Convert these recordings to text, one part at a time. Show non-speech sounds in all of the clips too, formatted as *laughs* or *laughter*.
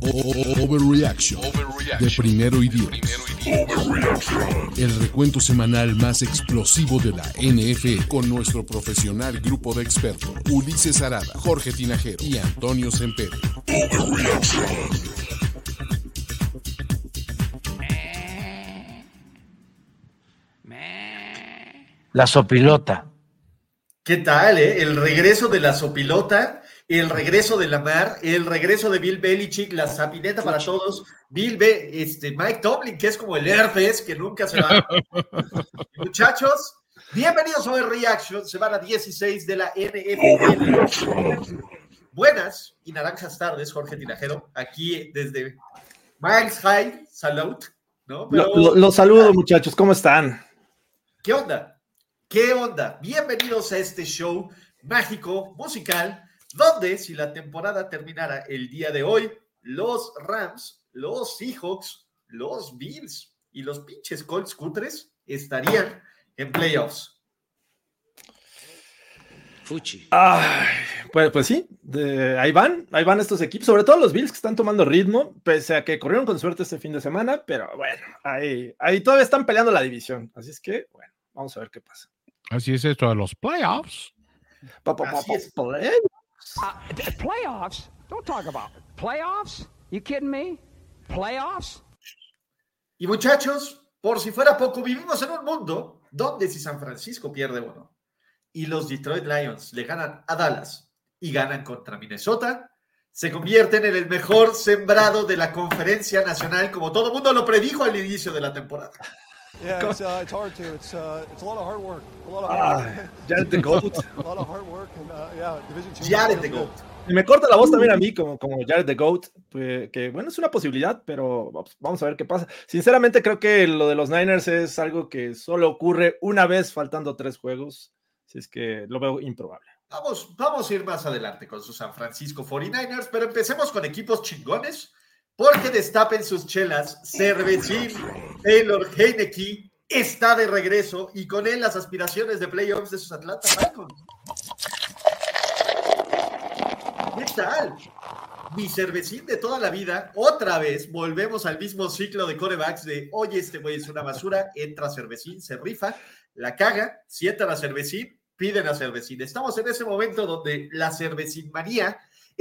Overreaction de primero y diez. El recuento semanal más explosivo de la NF con nuestro profesional grupo de expertos Ulises Arada, Jorge Tinajero y Antonio Sempere. La sopilota. ¿Qué tal, eh? El regreso de la sopilota el regreso de Lamar, el regreso de Bill Belichick, la sapineta para todos, Bill B, este, Mike Tomlin, que es como el herpes, que nunca se va. *laughs* Muchachos, bienvenidos a Reaction, semana 16 de la NFL. Buenas y naranjas tardes, Jorge Tinajero, aquí desde Miles High, salud, ¿no? Los saludo, muchachos, ¿cómo están? ¿Qué onda? ¿Qué onda? Bienvenidos a este show mágico, musical, donde si la temporada terminara el día de hoy, los Rams, los Seahawks, los Bills y los pinches Colts cutres estarían en playoffs. Fuchi. pues, pues sí, ahí van, ahí van estos equipos, sobre todo los Bills que están tomando ritmo, pese a que corrieron con suerte este fin de semana, pero bueno, ahí, ahí todavía están peleando la división, así es que, bueno, vamos a ver qué pasa. Así es esto de los playoffs. Así es. Uh, playoffs? Don't talk about playoffs. You kidding me? Playoffs? Y muchachos, por si fuera poco, vivimos en un mundo donde si San Francisco pierde uno y los Detroit Lions le ganan a Dallas y ganan contra Minnesota, se convierten en el mejor sembrado de la conferencia nacional, como todo mundo lo predijo al inicio de la temporada. Yeah, it's, uh, it's hard to. It's uh, it's a lot of hard work. A lot of hard ah, work. Jared the Goat. *laughs* a lot of hard work and uh, yeah, Division Two. Jared the Goat. Y me corta la voz también a mí como, como Jared the Goat, pues, que bueno, es una posibilidad, pero vamos a ver qué pasa. Sinceramente creo que lo de los Niners es algo que solo ocurre una vez faltando tres juegos, así es que lo veo improbable. Vamos, vamos a ir más adelante con sus San Francisco 49ers, pero empecemos con equipos chingones porque destapen sus chelas. Cervecín Taylor Heineke está de regreso y con él las aspiraciones de playoffs de sus Atlanta Falcons. ¿Qué tal? Mi cervecín de toda la vida, otra vez volvemos al mismo ciclo de corebacks de, oye, este güey es una basura, entra cervecín, se rifa, la caga, sienta la cervecín, piden a cervecín. Estamos en ese momento donde la cervecín manía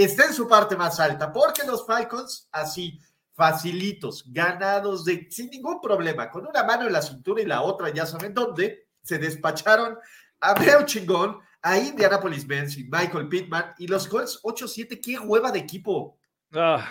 está en su parte más alta, porque los Falcons, así, facilitos, ganados de, sin ningún problema, con una mano en la cintura y la otra, ya saben dónde, se despacharon a Breu Chingón, a Indianapolis Benz y Michael Pittman y los Colts 8-7, qué hueva de equipo. Ah,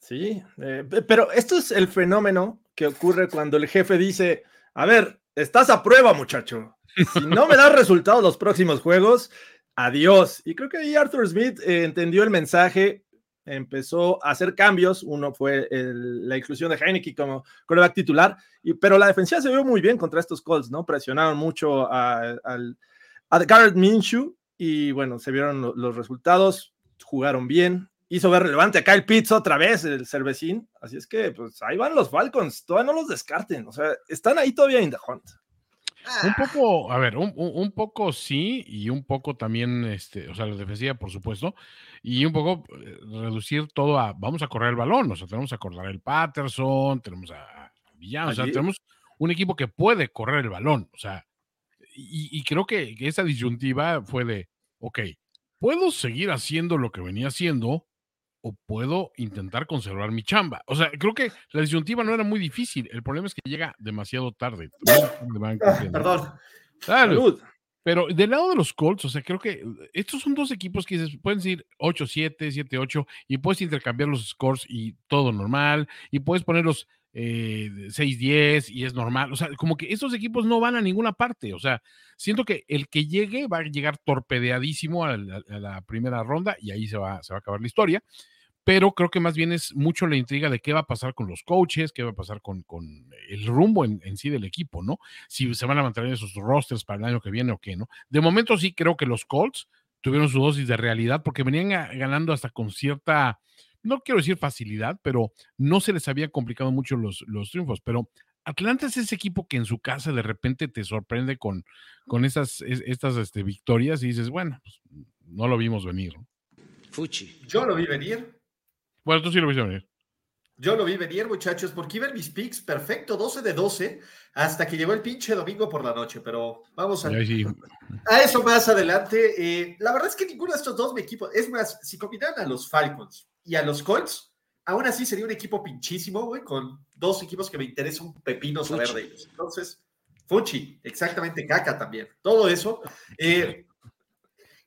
sí, eh, pero esto es el fenómeno que ocurre cuando el jefe dice, a ver, estás a prueba, muchacho. Si no me das resultados los próximos juegos, adiós. Y creo que ahí Arthur Smith eh, entendió el mensaje, empezó a hacer cambios. Uno fue la inclusión de Heineken como coreback titular, pero la defensiva se vio muy bien contra estos Colts, ¿no? Presionaron mucho a, a, Garrett Minshew y bueno, se vieron los resultados, jugaron bien. Hizo ver relevante a Kyle Pitts otra vez, el cervecín. Así es que, pues ahí van los Falcons. Todavía no los descarten. O sea, están ahí todavía en the hunt. Un poco, a ver, un, poco sí, y un poco también, este, o sea, la defensiva, por supuesto, y un poco eh, reducir todo a, vamos a correr el balón, o sea, tenemos a correr el Patterson, tenemos a Villano, o sea, tenemos un equipo que puede correr el balón, o sea, y, creo que, que esa disyuntiva fue de, ok, puedo seguir haciendo lo que venía haciendo, o puedo intentar conservar mi chamba. O sea, creo que la disyuntiva no era muy difícil. El problema es que llega demasiado tarde. *laughs* Perdón. Salud. Pero del lado de los Colts, o sea, creo que estos son dos equipos que pueden decir 8-7, 7-8, y puedes intercambiar los scores y todo normal, y puedes ponerlos eh, 6-10 y es normal. O sea, como que estos equipos no van a ninguna parte. O sea, siento que el que llegue va a llegar torpedeadísimo a la, primera ronda y ahí se va, se va a acabar la historia. Pero creo que más bien es mucho la intriga de qué va a pasar con los coaches, qué va a pasar con, con el rumbo en, en, sí del equipo, ¿no? Si se van a mantener esos rosters para el año que viene o qué, ¿no? De momento sí creo que los Colts tuvieron su dosis de realidad porque venían ganando hasta con cierta, no quiero decir facilidad, pero no se les había complicado mucho los, los triunfos, pero Atlanta es ese equipo que en su casa de repente te sorprende con, con esas, estas este, victorias y dices, bueno, pues, no lo vimos venir. Fuchi. Yo lo vi venir. Bueno, tú sí lo viste venir. Yo lo vi venir, muchachos, porque iban mis picks perfecto, 12 de 12, hasta que llegó el pinche domingo por la noche, pero vamos a, a eso más adelante. Eh, la verdad es que ninguno de estos dos me equipos, es más, si combinaran a los Falcons y a los Colts, aún así sería un equipo pinchísimo, güey, con dos equipos que me interesa un pepino saber de ellos. Entonces, Fuchi, exactamente, caca también. Todo eso. Eh,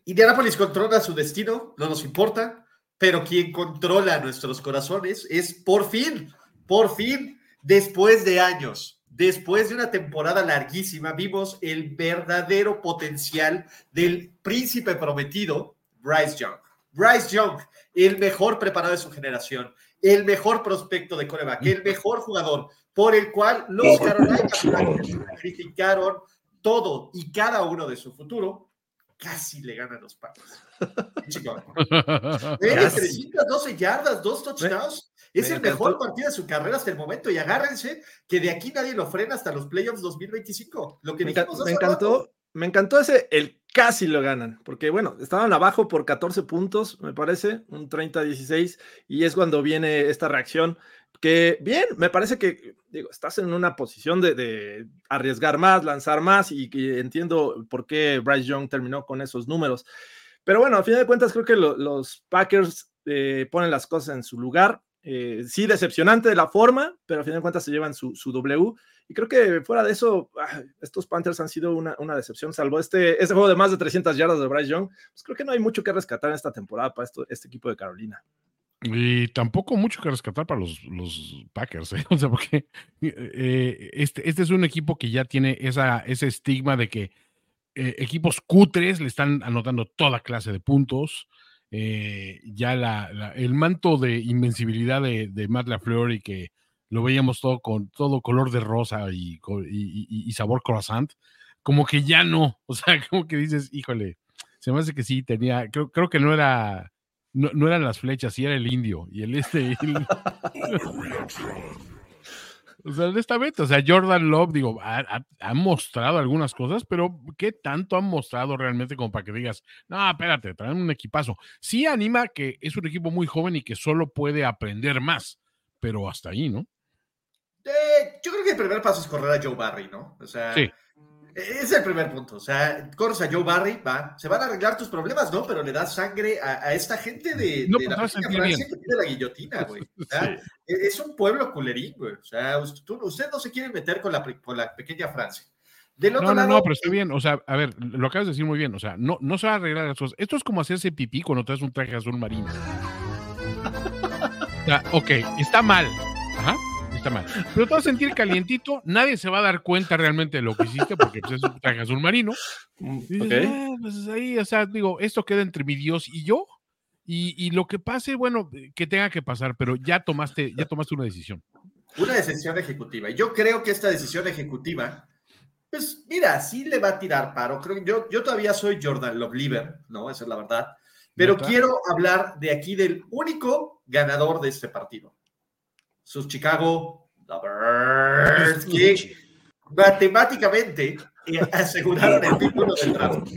Indianapolis controla su destino, no nos importa pero quien controla nuestros corazones es por fin, por fin, después de años, después de una temporada larguísima, vimos el verdadero potencial del príncipe prometido, Bryce Young. Bryce Young, el mejor preparado de su generación, el mejor prospecto de coreback, el mejor jugador, por el cual los Carolina sacrificaron todo y cada uno de su futuro casi le ganan los Packers. Chico. *laughs* 312 yardas, dos touchdowns. Es el mejor partido de su carrera hasta el momento y agárrense que de aquí nadie lo frena hasta los playoffs 2025. Lo que me, me encantó, me encantó ese, el casi lo ganan, porque bueno, estaban abajo por 14 puntos, me parece, un 30-16, y es cuando viene esta reacción que bien, me parece que digo, estás en una posición de, arriesgar más, lanzar más y que entiendo por qué Bryce Young terminó con esos números. Pero bueno, a fin de cuentas creo que los Packers eh, ponen las cosas en su lugar. Eh, sí, decepcionante de la forma, pero a fin de cuentas se llevan su, W. Y creo que fuera de eso, ah, estos Panthers han sido una, decepción, salvo este, este juego de más de 300 yardas de Bryce Young. Pues creo que no hay mucho que rescatar en esta temporada para este equipo de Carolina. Y tampoco mucho que rescatar para los, los Packers, ¿eh? O sea, porque eh, este, este es un equipo que ya tiene esa, ese estigma de que eh, equipos cutres le están anotando toda clase de puntos. ya la, el manto de invencibilidad de, de Matt LaFleur y que lo veíamos todo con todo color de rosa y, y, sabor croissant, como que ya no. O sea, *laughs* como que dices, híjole, se me hace que sí tenía, creo, creo que no era no, eran las flechas, sí era el indio. Y el este. *laughs* *laughs* o sea, honestamente, o sea, Jordan Love, digo, ha, mostrado algunas cosas, pero ¿qué tanto han mostrado realmente como para que digas, no, espérate, traen un equipazo? Sí anima que es un equipo muy joven y que solo puede aprender más, pero hasta ahí, ¿no? Eh, yo creo que el primer paso es correr a Joe Barry, ¿no? O sea, sí. Es el primer punto. O sea, corres a Joe Barry, va, se van a arreglar tus problemas, ¿no? Pero le das sangre a, esta gente de, no, de la Francia que tiene la guillotina, güey. O sea, e, es un pueblo culerín, güey. O sea, usted, no se quiere meter con la, con la pequeña Francia. Del otro no, no, no, pero está bien. O sea, a ver, lo acabas de decir muy bien. O sea, no, no se va a arreglar las cosas. Esto es como hacerse pipí cuando traes un traje azul marino. *laughs* O sea, ok, está mal. Ajá está mal. Pero te vas a sentir calientito, nadie se va a dar cuenta realmente de lo que hiciste porque pues, es un traje azul marino. Mm, ah, pues ahí, o sea, digo, esto queda entre mi Dios y yo. Y, lo que pase, bueno, que tenga que pasar, pero ya tomaste, ya tomaste una decisión. Una decisión ejecutiva. Y yo creo que esta decisión ejecutiva, pues mira, sí le va a tirar paro. Creo que yo, yo todavía soy Jordan Loveliver, ¿no? Esa es la verdad. Pero quiero hablar de aquí del único ganador de este partido sus Chicago Bears, que matemáticamente aseguraron el título del draft.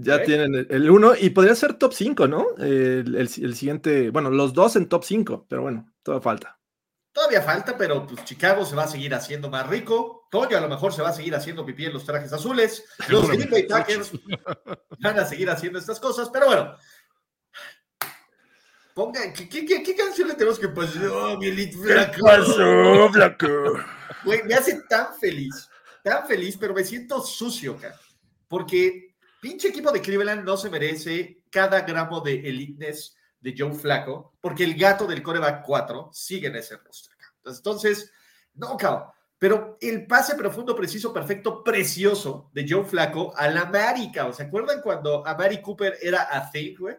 Ya tienen el 1 y podría ser top 5, ¿no? El, siguiente, bueno, los dos en top 5, pero bueno, todavía falta. Todavía falta, pero pues Chicago se va a seguir haciendo más rico. Toño a lo mejor se va a seguir haciendo pipí en los trajes azules. Los Green Bay Packers van a seguir haciendo estas cosas, pero bueno, Pongan, ¿qué, qué, canción le tenemos que pasar? Oh, mi Flaco. ¿Qué pasó, Flaco? Güey, me hace tan feliz, tan feliz, pero me siento sucio, cara. Porque pinche equipo de Cleveland no se merece cada gramo de eliteness de Joe Flaco, porque el gato del coreback 4 sigue en ese roster. Entonces, no, cabrón. Pero el pase profundo, preciso, perfecto, precioso de Joe Flaco a la América. ¿Se acuerdan cuando a Mary Cooper era a güey?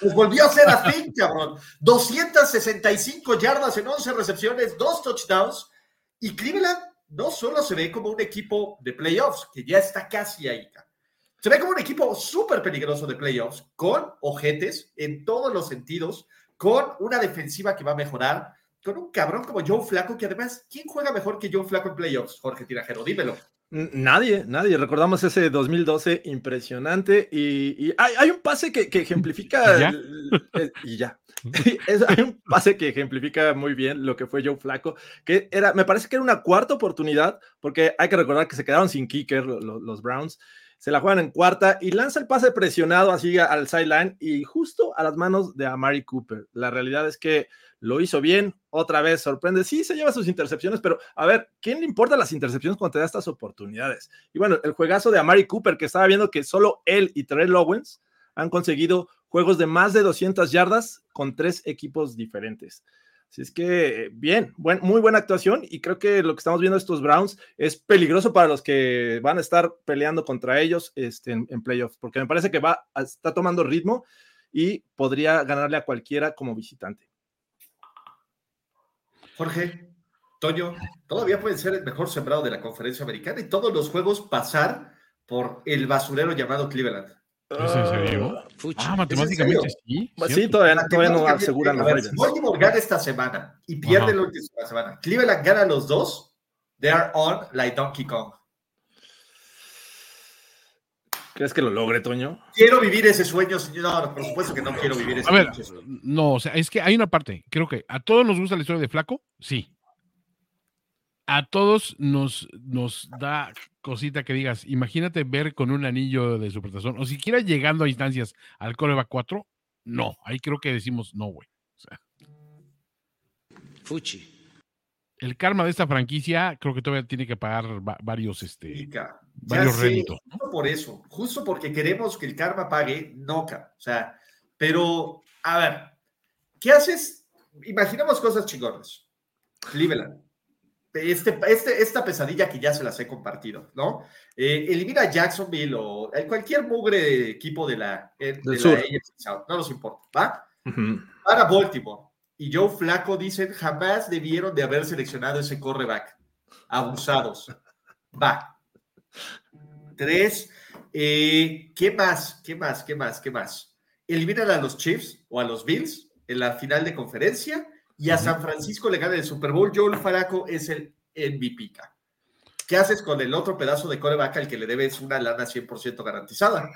Pues volvió a ser así, cabrón. 265 yardas en 11 recepciones, dos touchdowns. Y Cleveland no solo se ve como un equipo de playoffs, que ya está casi ahí. Se ve como un equipo súper peligroso de playoffs, con ojetes en todos los sentidos, con una defensiva que va a mejorar, con un cabrón como Joe Flaco, que además, ¿quién juega mejor que Joe Flaco en playoffs? Jorge Tirajero, dímelo. Nadie, nadie. Recordamos ese 2012 impresionante y, y hay, hay un pase que, que ejemplifica. ¿Y ya? el- el- y ya. Es- hay un pase que ejemplifica muy bien lo que fue Joe Flaco, que era, me parece que era una cuarta oportunidad, porque hay que recordar que se quedaron sin kicker lo- lo- los Browns. Se la juegan en cuarta y lanza el pase presionado así al sideline y justo a las manos de Amari Cooper. La realidad es que lo hizo bien, otra vez sorprende. Sí, se lleva sus intercepciones, pero a ver, ¿quién le importa las intercepciones cuando te da estas oportunidades? Y bueno, el juegazo de Amari Cooper, que estaba viendo que solo él y Terrell Owens han conseguido juegos de más de 200 yardas con tres equipos diferentes. Así es que, bien, buen, muy buena actuación y creo que lo que estamos viendo estos Browns es peligroso para los que van a estar peleando contra ellos este, en, en playoffs, porque me parece que va, está tomando ritmo y podría ganarle a cualquiera como visitante. Jorge, Toño, todavía pueden ser el mejor sembrado de la conferencia americana y todos los juegos pasar por el basurero llamado Cleveland. ¿Es en serio? Ah, matemáticamente sí. Pues cierto. sí, todavía, todavía no aseguran a los ver, Ravens. Baltimore gana esta semana y pierde la última semana, Cleveland gana los dos, they are on like Donkey Kong. ¿Crees que lo logre, Toño? Quiero vivir ese sueño, señor. No, por supuesto que no quiero vivir ese A ver, sueño. no, o sea, es que hay una parte, creo que a todos nos gusta la historia de Flaco, sí. A todos nos, nos da cosita que digas, imagínate ver con un anillo de supertazón, o siquiera llegando a instancias al Coreba 4, no, ahí creo que decimos no, güey. O sea, Fuchi. el karma de esta franquicia creo que todavía tiene que pagar va- varios, este, varios sé, réditos. por eso, justo porque queremos que el karma pague, no, ca- o sea, pero, a ver, ¿qué haces? Imaginemos cosas chingonas. Cleveland. Este, este, esta pesadilla que ya se las he compartido, ¿no? Eh, elimina a Jacksonville o eh, cualquier mugre equipo de la, eh, de Del la. AFC no nos importa, ¿va? Para Baltimore y Joe Flaco dicen jamás debieron de haber seleccionado ese correback. Abusados. Va. Tres. eh, ¿Qué más? ¿Qué más? ¿Qué más? ¿Qué más? Eliminan a los Chiefs o a los Bills en la final de conferencia y a San Francisco le gana el Super Bowl. Joe Flaco es el MVP. ¿Qué haces con el otro pedazo de coreback al que le debes una lana 100% garantizada?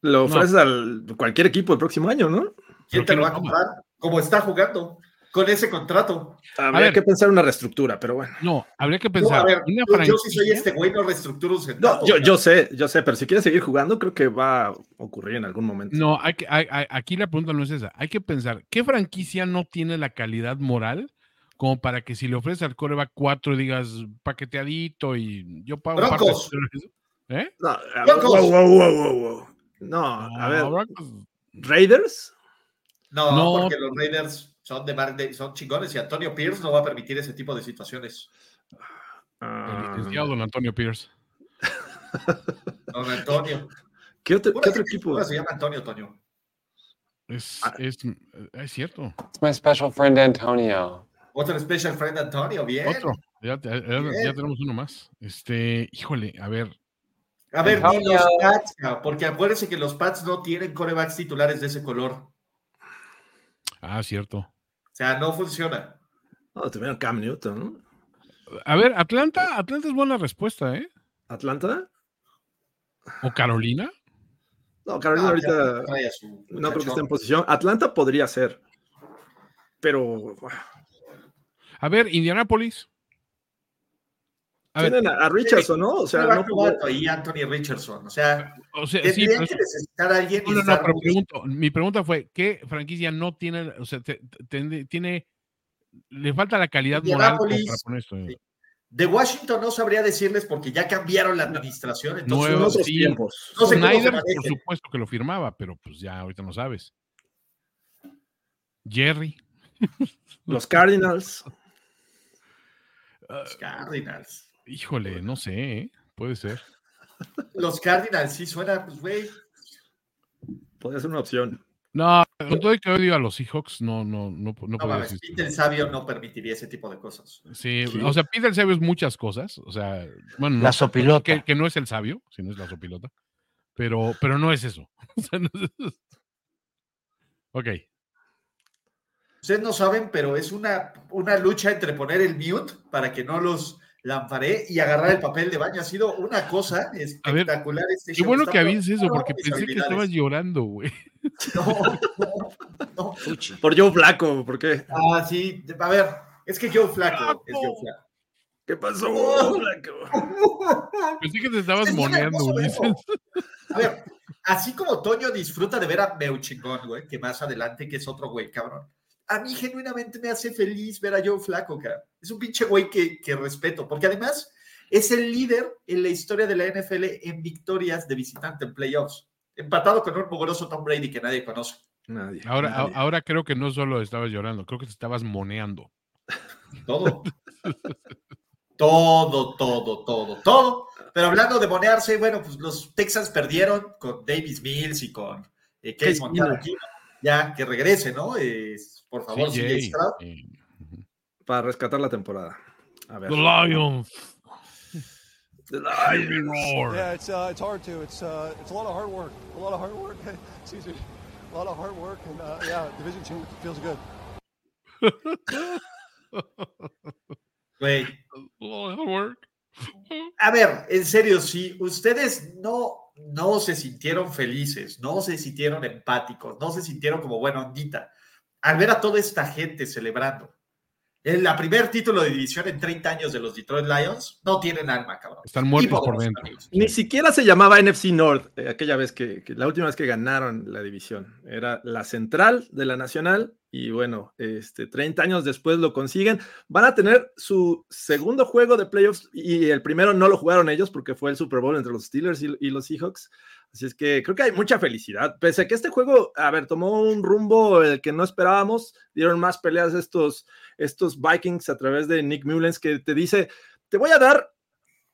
Lo No. ofreces al cualquier equipo el próximo año, ¿no? ¿Quién te lo va a comprar? Como está jugando con ese contrato. Habría ver. que pensar una reestructura, pero bueno. No, habría que No, pensar. a ver, una yo, yo sí soy este güey, no reestructuro un centavo. No, yo, yo sé, yo sé, pero si quieres seguir jugando, creo que va a ocurrir en algún momento. No, hay que, hay- hay- aquí la pregunta no es esa. Hay que pensar, ¿qué franquicia no tiene la calidad moral como para que si le ofreces al coreback 4 digas paqueteadito y yo pago Broncos. de eso"? ¿Eh? No, a- Broncos. wow, wow, wow, wow, wow. No, a ver, Broncos, Raiders. No, No. porque los Raiders son de, mar- de- son chingones y Antonio Pierce no va a permitir ese tipo de situaciones. el Ah, licenciado don Antonio Pierce. *laughs* Don Antonio. ¿Qué otro, qué otro equipo? se llama Antonio, Toño. Es, Ah. es, es cierto. It's my special friend Antonio. Otro special friend Antonio, bien. Otro. Ya, ya- ya- Bien. ya tenemos uno más. Este, híjole, a ver. A ver, ni los Pats, porque acuérdense que los Pats no tienen corebacks titulares de ese color. Ah, cierto. Sea, no funciona. No, tuvieron Cam Newton, ¿no? A ver, Atlanta, Atlanta es buena respuesta, ¿eh? ¿Atlanta? ¿O Carolina? No, Carolina Ah, ahorita su no creo que esté en posición. Atlanta podría ser, pero A ver, Indianapolis. A ver, tienen a, a Richardson, ¿no? O sea, no jugó- novato ahí Anthony Richardson. O sea, o sea, sí, tendrían pero que necesitar a alguien. y No, no, no, pero pregunto, mi pregunta fue, ¿qué franquicia no tiene, o sea, te- te- tiene, le falta la calidad moral para Indianapolis, poner esto? sí. De Washington no sabría decirles porque ya cambiaron la administración. Entonces, Nuevo, no otros sé, sí. tiempos. no sé Snyder, por supuesto que lo firmaba, pero pues ya ahorita no sabes. Jerry. Los Cardinals. *laughs* ah, Los Cardinals. Híjole, no sé, ¿eh? puede ser. Los Cardinals, sí suena, pues, güey. Podría ser una opción. No, con todo que odio a los Seahawks, no, no, no, no, No puedo mames, decir. Pete el sabio no permitiría ese tipo de cosas. Sí, o sea, el sabio es muchas cosas. O sea, bueno, no, La sopilota. que, que no es el sabio, sino es la sopilota. Pero, pero no es eso. *laughs* O sea, no es eso. Ok. Ustedes no saben, pero es una, una lucha entre poner el mute para que no los lamparé y agarrar el papel de baño. Ha sido una cosa espectacular. este Qué bueno que avises eso, por porque pensé que estabas llorando, güey. *laughs* No, no, no. Por Joe Flaco, ¿por qué? Ah, sí. A ver, es que Joe Flaco es Joe Flaco. ¿Qué pasó, Flaco? *laughs* Pensé que te estabas Es moneando, Ulises. A ver, así como Toño disfruta de ver a Meuchingón, güey, que más adelante que es otro güey, cabrón. A mí genuinamente me hace feliz ver a Joe Flaco, cabrón. Es un pinche güey que, que respeto, porque además es el líder en la historia de la NFL en victorias de visitante en playoffs, empatado con un mugroso Tom Brady que nadie conoce. Nadie. Ahora, Nadie. ahora creo que no solo estabas llorando, creo que te estabas moneando. Todo. todo, todo, todo, todo. Pero hablando de monearse, bueno, pues los Texans perdieron con Davis Mills y con eh, Case Montana. Ya, que regrese, ¿no? Eh, por favor, CJ, CJ Stroud. Para rescatar la temporada. A ver. The Lions. The Lions. Yeah, it's uh, it's hard to. It's uh, it's a lot of hard work. A lot of hard work. *laughs* Excuse me. A lot of hard work, and uh, yeah, Division Two feels good. Güey. A ver, en serio, si ustedes no, no se sintieron felices, no se sintieron empáticos, no se sintieron como buena ondita, al ver a toda esta gente celebrando el la primer título de división en 30 años de los Detroit Lions, no tienen alma, cabrón. Están muertos por dentro. amigos. Ni siquiera se llamaba NFC North eh, aquella vez que, que- la última vez que ganaron la división. Era la central de la nacional y bueno, este 30 años después lo consiguen. Van a tener su segundo juego de playoffs y el primero no lo jugaron ellos porque fue el Super Bowl entre los Steelers y, y los Seahawks. Así es que creo que hay mucha felicidad. Pese a que este juego, a ver, tomó un rumbo el que no esperábamos, dieron más peleas estos, estos Vikings a través de Nick Mullens que te dice, te voy a dar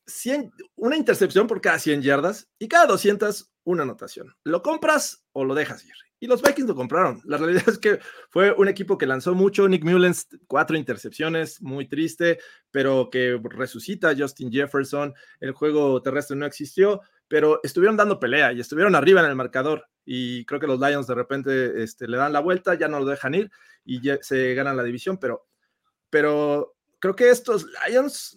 100, una intercepción por cada 100 yardas y cada 200 una anotación. ¿Lo compras o lo dejas ir? Y los Vikings lo compraron. La realidad es que fue un equipo que lanzó mucho. Nick Mullens, cuatro intercepciones, muy triste, pero que resucita Justin Jefferson. El juego terrestre no existió, pero estuvieron dando pelea y estuvieron arriba en el marcador. Y creo que los Lions de repente este, le dan la vuelta, ya no lo dejan ir y ya se ganan la división, pero, pero creo que estos Lions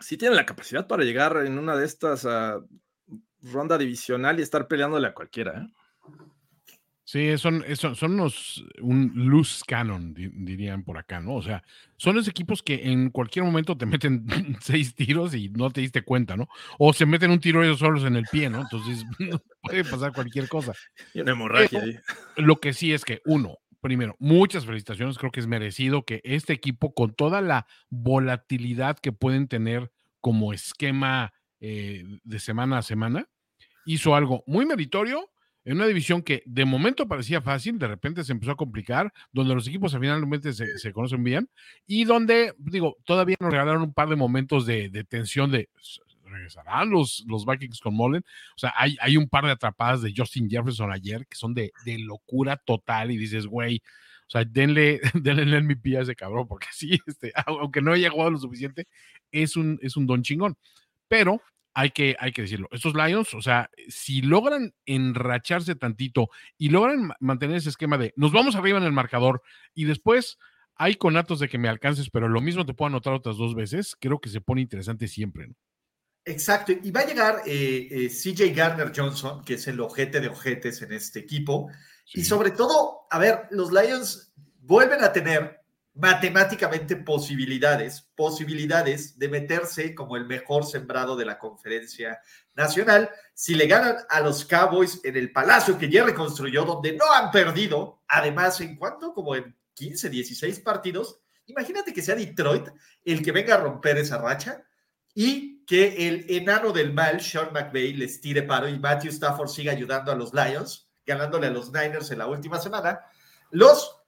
sí tienen la capacidad para llegar en una de estas a ronda divisional y estar peleándole a cualquiera. ¿eh? Sí, son, son, son unos, un loose cannon, di- dirían por acá, ¿no? O sea, son los equipos que en cualquier momento te *laughs* meten seis tiros y no te diste cuenta, ¿no? O se meten un tiro ellos solos en el pie, ¿no? Entonces *laughs* puede pasar cualquier cosa. Y una hemorragia ahí. Lo que sí es que, uno, primero, muchas felicitaciones, creo que es merecido que este equipo, con toda la volatilidad que pueden tener como esquema eh, de semana a semana, hizo algo muy meritorio en una división que de momento parecía fácil, de repente se empezó a complicar, donde los equipos finalmente se, se conocen bien y donde, digo, todavía nos regalaron un par de momentos de, de tensión de regresarán los, los Vikings con Mullen. O sea, hay, hay un par de atrapadas de Justin Jefferson ayer que son de, de locura total y dices, güey, o sea, denle, *laughs* denle el MVP a ese cabrón, porque sí, este, *laughs* aunque no haya jugado lo suficiente, es un, es un don chingón. Pero hay que, hay que decirlo, estos Lions, o sea, si logran enracharse tantito y logran ma- mantener ese esquema de nos vamos arriba en el marcador y después hay conatos de que me alcances, pero lo mismo te puedo anotar otras dos veces, creo que se pone interesante siempre. ¿no? Exacto, y va a llegar eh, eh, CJ Garner Johnson, que es el ojete de ojetes en este equipo. Y sobre todo, a ver, los Lions vuelven a tener matemáticamente posibilidades, posibilidades de meterse como el mejor sembrado de la conferencia nacional si le ganan a los Cowboys en el palacio que ya reconstruyó, donde no han perdido, además, ¿en cuánto? Como en 15, 16 partidos. Imagínate que sea Detroit el que venga a romper esa racha y que el enano del mal, Sean McVay, les tire paro y Matthew Stafford siga ayudando a los Lions, ganándole a los Niners en la última semana. Los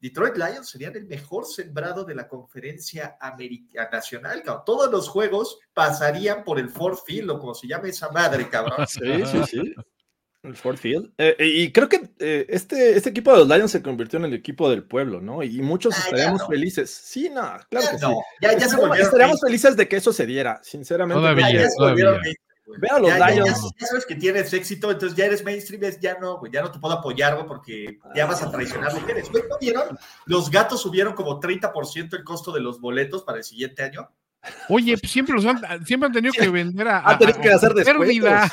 Detroit Lions serían el mejor sembrado de la conferencia americana nacional, cabrón. Todos los juegos pasarían por el Ford Field, o como se llama esa madre, cabrón. *laughs* Sí, sí, sí. El Ford Field. Eh, y creo que eh, este, este equipo de los Lions se convirtió en el equipo del pueblo, ¿no? Y muchos Ah, estaríamos no. felices. Sí, no, claro Ya que sí. no, ya, ya se Estaríamos- volvieron estaríamos felices de que eso se diera, sinceramente. Todavía, Ya, ya se volvieron mainstream, güey. Ve a los Ya- ya- ya- Lions. ya sabes que tienes éxito, entonces ya eres mainstream, ya no, güey, ya no te puedo apoyar, güey, porque ya vas a traicionar lo que eres. Güey, ¿no vieron? Los gatos subieron como 30% el costo de los boletos para el siguiente año. Oye, pues siempre los han, siempre han tenido que *laughs* vender a, Han tenido a- que hacer pérdida.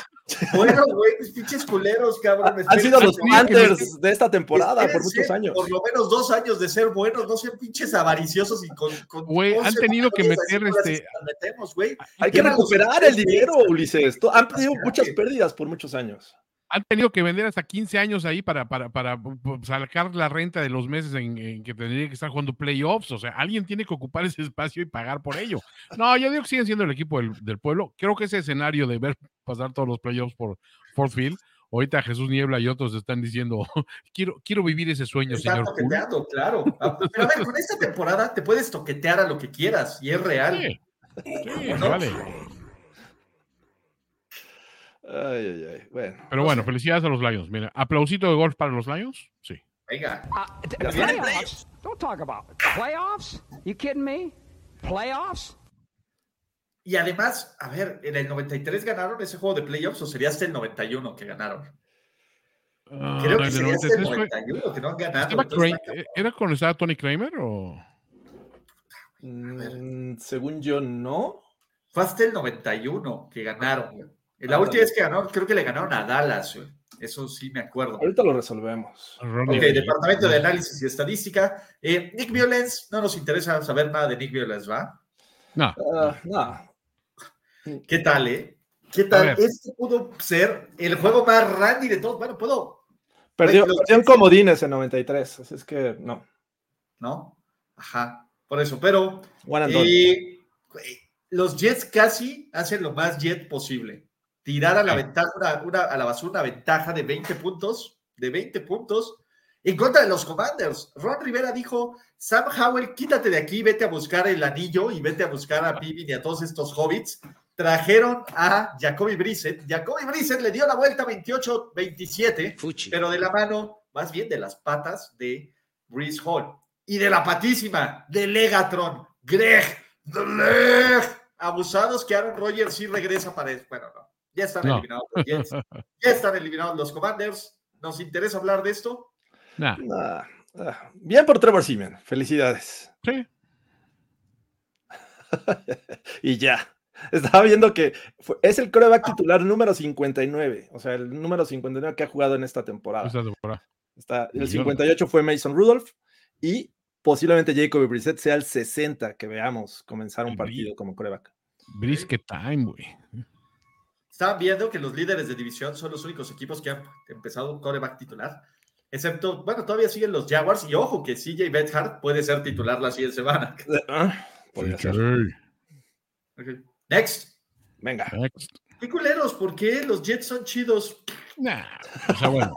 Bueno, güey, pinches culeros, cabrón. Han esperen- sido los Panthers de esta temporada por muchos años. Por lo menos dos años de ser buenos, no sean pinches avariciosos y con. Güey, han 11 tenido que meter, este, metemos, güey. Hay que recuperar el dinero. Ulises. Han tenido muchas pérdidas por muchos años. Han tenido que vender hasta 15 años ahí para, para, para sacar la renta de los meses en, en que tendría que estar jugando playoffs. O sea, alguien tiene que ocupar ese espacio y pagar por ello. No, yo digo que siguen siendo el equipo del, del pueblo. Creo que ese escenario de ver pasar todos los playoffs por Fort Field, ahorita Jesús Niebla y otros están diciendo, *laughs* quiero, quiero vivir ese sueño, Están señor. Poole". toqueteando, claro. *laughs* Ah, Pero a ver, con esta temporada te puedes toquetear a lo que quieras y es real. Sí, sí, ¿No? vale. Ay, ay, ay. Bueno. Pero bueno, felicidades a los Lions. Mira, aplausito de golf para los Lions. Sí. Venga. Uh, playoffs? Don't talk about it. playoffs. You kidding me? Playoffs? Y además, a ver, ¿en el 93 ganaron ese juego de playoffs o sería hasta el 91 que ganaron? Ah, Creo que el sería hasta el 93 fue- 91 que no han ganado. ¿Estaba entonces Kra- está cabrón. ¿Era cuando estaba Tony Kramer o...? Mm, según yo, no. Fue hasta el 91 que ganaron. La Ah, última vez que ganaron, creo que le ganaron a Dallas. güey. Eso sí me acuerdo. Ahorita lo resolvemos. Ok, Departamento de Análisis y Estadística. Eh, Nick Violence, no nos interesa saber nada de Nick Violence, ¿va? No, Ah, no. ¿Qué tal, eh? ¿Qué tal? Este pudo ser el juego más randy de todos. Bueno, puedo, Perdió, Los- perdió en comodines en 93. Así es que no. ¿no? Ajá, por eso. Pero eh, los Jets casi hacen lo más Jet posible. Tirar a la ventaja, una, una- a la basura una ventaja de 20 puntos, de 20 puntos, en contra de los Commanders. Ron Rivera dijo, Sam Howell, quítate de aquí, vete a buscar el anillo y vete a buscar a Pippin y a todos estos hobbits. Trajeron a Jacoby Brissett. Jacoby Brissett le dio la vuelta 28-27, pero de la mano, más bien de las patas de Breeze Hall. Y de la patísima de Legatron, Greg, The Leg. Abusados que Aaron Rodgers sí regresa para eso. Bueno, no. Ya están No. eliminados los Jets. Ya están eliminados los Commanders. ¿Nos interesa hablar de esto? nah, Ah, ah. Bien por Trevor Simeon. Felicidades. sí. *laughs* Y ya. Estaba viendo que fue- es el coreback titular número 59. O sea, el número 59 que ha jugado en esta temporada. esta temporada. Está, el Millones. 58 fue Mason Rudolph y posiblemente Jacoby Brissett sea el 60 que veamos comenzar un partido como coreback. Brisket time, güey. Estaban viendo que los líderes de división son los únicos equipos que han empezado un coreback titular. Excepto, bueno, todavía siguen los Jaguars. Y ojo que CJ Bethard puede ser titular la siguiente semana. *laughs* Ah, podría ser. Sí. Ok. Next. Venga. Next. ¿Qué culeros? ¿Por qué los Jets son chidos? Nah, o sea, bueno,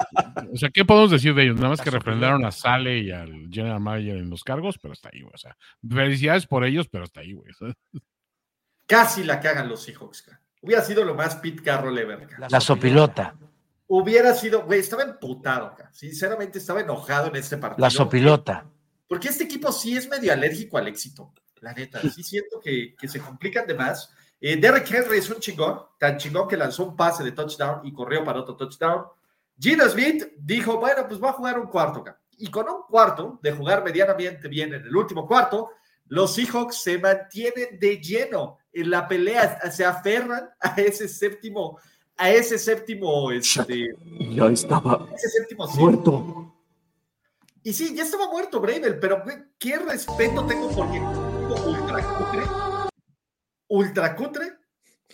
o sea, ¿qué podemos decir de ellos? Nada más que refrendaron a Sale y al General Manager en los cargos, pero hasta ahí, güey. O sea, felicidades por ellos, pero hasta ahí, güey. Casi la cagan los Seahawks. ca. Hubiera sido lo más Pete Carroll ever. ca. La sopilota. Hubiera sido, güey, estaba emputado. Sinceramente, estaba enojado en este partido. La sopilota. Porque este equipo sí es medio alérgico al éxito. La neta, sí siento que, que se complican de más. Eh, Derrick Henry es un chingón, tan chingón que lanzó un pase de touchdown y corrió para otro touchdown. Gino Smith dijo, bueno, pues va a jugar un cuarto. ca. Y con un cuarto de jugar medianamente bien en el último cuarto, los Seahawks se mantienen de lleno en la pelea, se aferran a ese séptimo, a ese séptimo, este, Ya estaba ese séptimo seed. muerto. Y sí, ya estaba muerto Bravel, pero qué respeto tengo porque como ultra cutre, ultra cutre,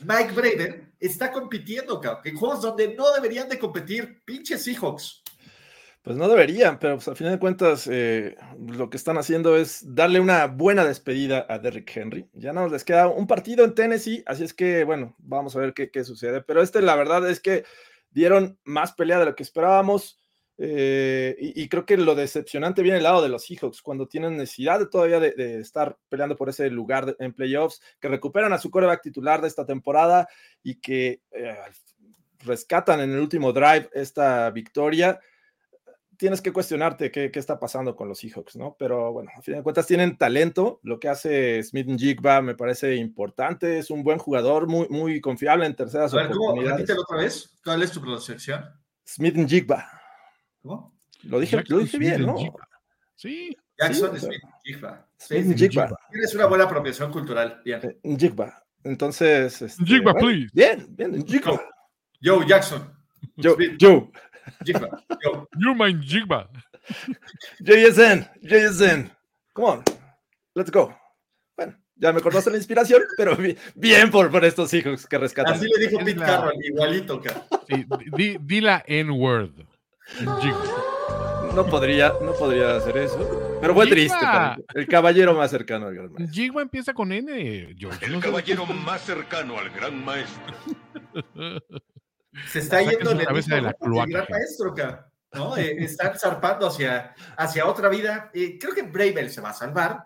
Mike Bravel está compitiendo, cabrón, en juegos donde no deberían de competir, pinches Seahawks. Pues no deberían, pero pues, al final de cuentas eh, lo que están haciendo es darle una buena despedida a Derrick Henry. Ya no les queda un partido en Tennessee, así es que bueno, vamos a ver qué, qué sucede. Pero este la verdad es que dieron más pelea de lo que esperábamos. eh, y, creo que lo decepcionante viene del lado de los Seahawks, cuando tienen necesidad de todavía de, de estar peleando por ese lugar de- en playoffs, que recuperan a su coreback titular de esta temporada y que eh, rescatan en el último drive esta victoria, tienes que cuestionarte qué, qué, está pasando con los Seahawks, ¿no? Pero bueno, a fin de cuentas tienen talento. Lo que hace Smith Jigba me parece importante. Es un buen jugador, muy, muy confiable en terceras a ver, ¿cómo? oportunidades. Repítelo otra vez. ¿Cuál es tu pronunciación? Smith Jigba. ¿Cómo? Lo dije, Jackson lo dije bien, ¿no? Jigba. Sí. Jackson Sí, Smith Jigba. Smith Sí, Jigba. Tienes una buena apropiación cultural. Bien. Eh, Jigba. Entonces. este, Jigba, bueno, please. Bien, bien, Jigba. Joe Jackson. Joe, Smith. Joe. Jigba. You mind Jigba. JSN, JSN. Come on, let's go. Bueno, ya me cortaste la inspiración, pero bi- bien por, por estos hijos que rescatan. Así le dijo Pete la- Carroll, igualito, cara. Sí, di, di la N-word. No podría, no podría hacer eso. Pero fue Jigba. triste. el caballero más cercano al gran maestro. Jigba empieza con N, George. El no sé- caballero más cercano al gran maestro. *laughs* Se está yendo de la cloaca, maestro. ¿no? Eh, están zarpando hacia, hacia otra vida. Eh, creo que Bravel se va a salvar,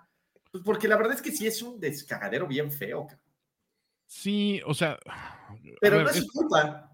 pues porque la verdad es que sí es un descagadero bien feo, cara. Sí, o sea. Pero ver, no es es- su culpa.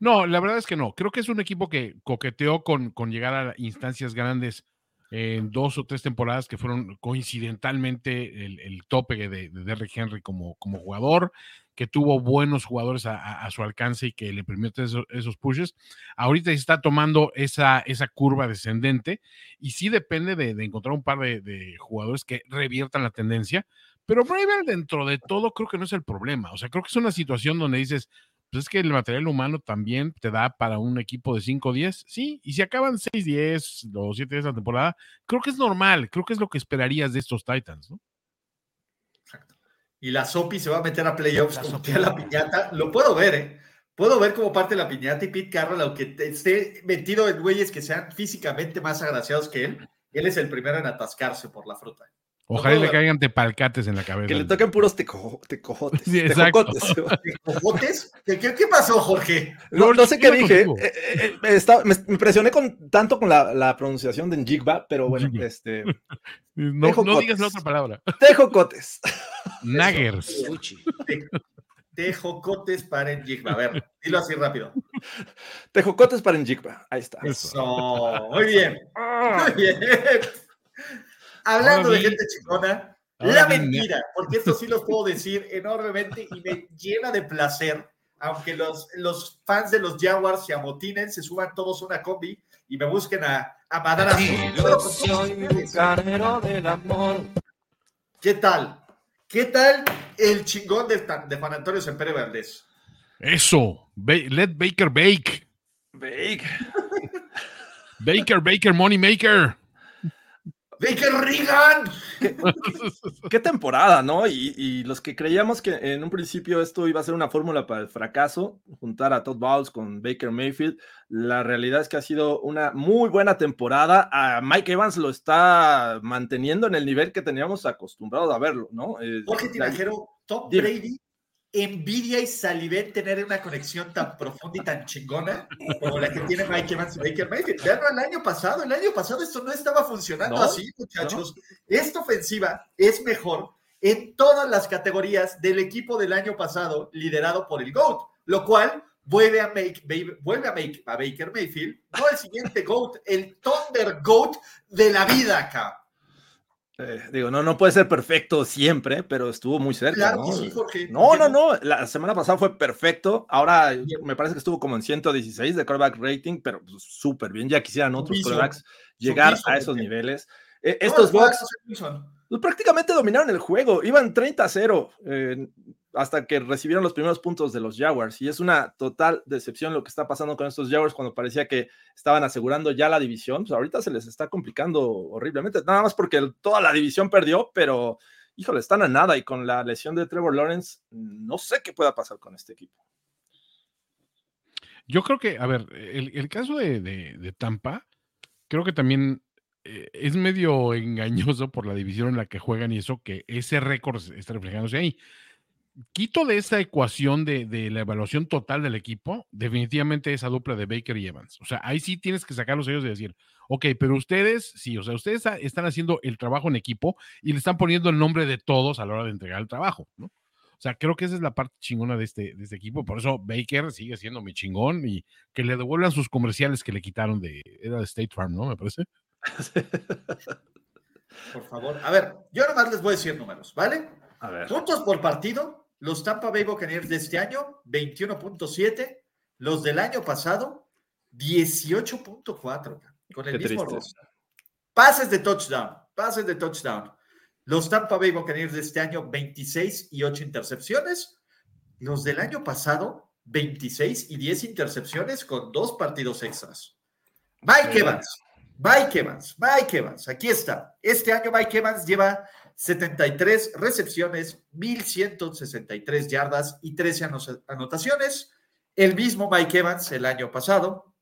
No, la verdad es que no. Creo que es un equipo que coqueteó con, con llegar a instancias grandes en dos o tres temporadas que fueron coincidentalmente el, el tope de, de Derrick Henry como, como jugador, que tuvo buenos jugadores a, su alcance y que le permitió esos, esos pushes. Ahorita está tomando esa, esa curva descendente y sí depende de, encontrar un par de, jugadores que reviertan la tendencia. Pero Bravel, dentro de todo, creo que no es el problema. O sea, creo que es una situación donde dices, pues es que el material humano también te da para un equipo de 5-10, sí, y si acaban 6-10 o 7-10 la temporada, creo que es normal, creo que es lo que esperarías de estos Titans, ¿no? Y la Sopi se va a meter a playoffs como que a la piñata. Lo puedo ver, ¿eh? Puedo ver como parte de la piñata y Pete Carroll, aunque esté metido en güeyes que sean físicamente más agraciados que él, él es el primero en atascarse por la fruta. Ojalá le caigan tepalcates en la cabeza. Que le toquen puros teco- tecojotes. Sí. ¿Qué, qué, qué pasó, Jorge? No, no sé qué dije. eh, eh, eh, me, me impresioné con, tanto con la, la pronunciación de Jigba, pero bueno, Jigba. este. *laughs* No, digas la otra palabra. Tejocotes. *laughs* Naggers. Tejocotes para en Jigba. A ver, dilo así rápido. Tejocotes para en Jigba. Ahí está. Eso. Muy bien. Muy bien. Hablando Ahora de gente chingona, la mentira, porque esto sí los puedo decir enormemente y me llena de placer, aunque los, los fans de los Jaguars se amotinen, se suban todos a una combi y me busquen a, a madrazos. Yo soy un carnero del amor. ¿Qué tal? ¿Qué tal el chingón de, de Juan Antonio Sempere Valdés? Eso. Ba- let Baker bake. Bake. Baker, Baker, Money Maker. ¡Baker Reagan! Qué temporada, ¿no? Y, y los que creíamos que en un principio esto iba a ser una fórmula para el fracaso, juntar a Todd Bowles con Baker Mayfield, la realidad es que ha sido una muy buena temporada. A Mike Evans lo está manteniendo en el nivel que teníamos acostumbrados a verlo, ¿no? Eh, Jorge Tinajero, Dime. Brady envidia y salivé en tener una conexión tan profunda y tan chingona como la que tiene Mike Evans y Baker Mayfield. Veanlo el año pasado, el año pasado esto no estaba funcionando No, así, muchachos. Esta ofensiva es mejor en todas las categorías del equipo del año pasado liderado por el GOAT, lo cual vuelve a, make, vuelve a, make, a Baker Mayfield, no el siguiente GOAT, el Thunder GOAT de la vida acá. Eh, digo, no, no puede ser perfecto siempre, pero estuvo muy cerca. Claro ¿no? que sí, Jorge. No, no, no. La semana pasada fue perfecto. Ahora me parece que estuvo como en 116 de quarterback rating, pero pues, súper bien. Ya quisieran otros Piso. quarterbacks llegar a esos niveles. Eh, No, estos Bucks Wilson. pues, prácticamente dominaron el juego. Iban 30 a 0 eh, hasta que recibieron los primeros puntos de los Jaguars. Y es una total decepción lo que está pasando con estos Jaguars cuando parecía que estaban asegurando ya la división. Pues ahorita se les está complicando horriblemente. Nada más porque toda la división perdió, pero híjole, están a nada. Y con la lesión de Trevor Lawrence, no sé qué pueda pasar con este equipo. Yo creo que, a ver, el, caso de, Tampa, creo que también eh, es medio *laughs* engañoso por la división en la que juegan y eso, que ese récord está reflejándose ahí. Quito de esta ecuación de, de la evaluación total del equipo, definitivamente esa dupla de Baker y Evans. O sea, ahí sí tienes que sacar los sellos de decir, ok, pero ustedes, sí, o sea, ustedes están haciendo el trabajo en equipo y le están poniendo el nombre de todos a la hora de entregar el trabajo, ¿no? O sea, creo que esa es la parte chingona de este, de este equipo. Por eso Baker sigue siendo mi chingón y que le devuelvan sus comerciales que le quitaron de, era de State Farm, ¿no? Me parece. *laughs* Por favor. A ver, yo nomás les voy a decir números, ¿vale? A ver. Puntos por partido, los Tampa Bay Buccaneers de este año, 21.7. Los del año pasado, 18.4. Con el Qué mismo. Pases de touchdown, pases de touchdown. Los Tampa Bay Buccaneers de este año, 26 y 8 intercepciones. Los del año pasado, 26 y 10 intercepciones con dos partidos extras. Mike Evans, Mike Evans, Mike Evans, aquí está. Este año Mike Evans lleva 73 recepciones, 1163 yardas y 13 ano- anotaciones. El mismo Mike Evans el año pasado.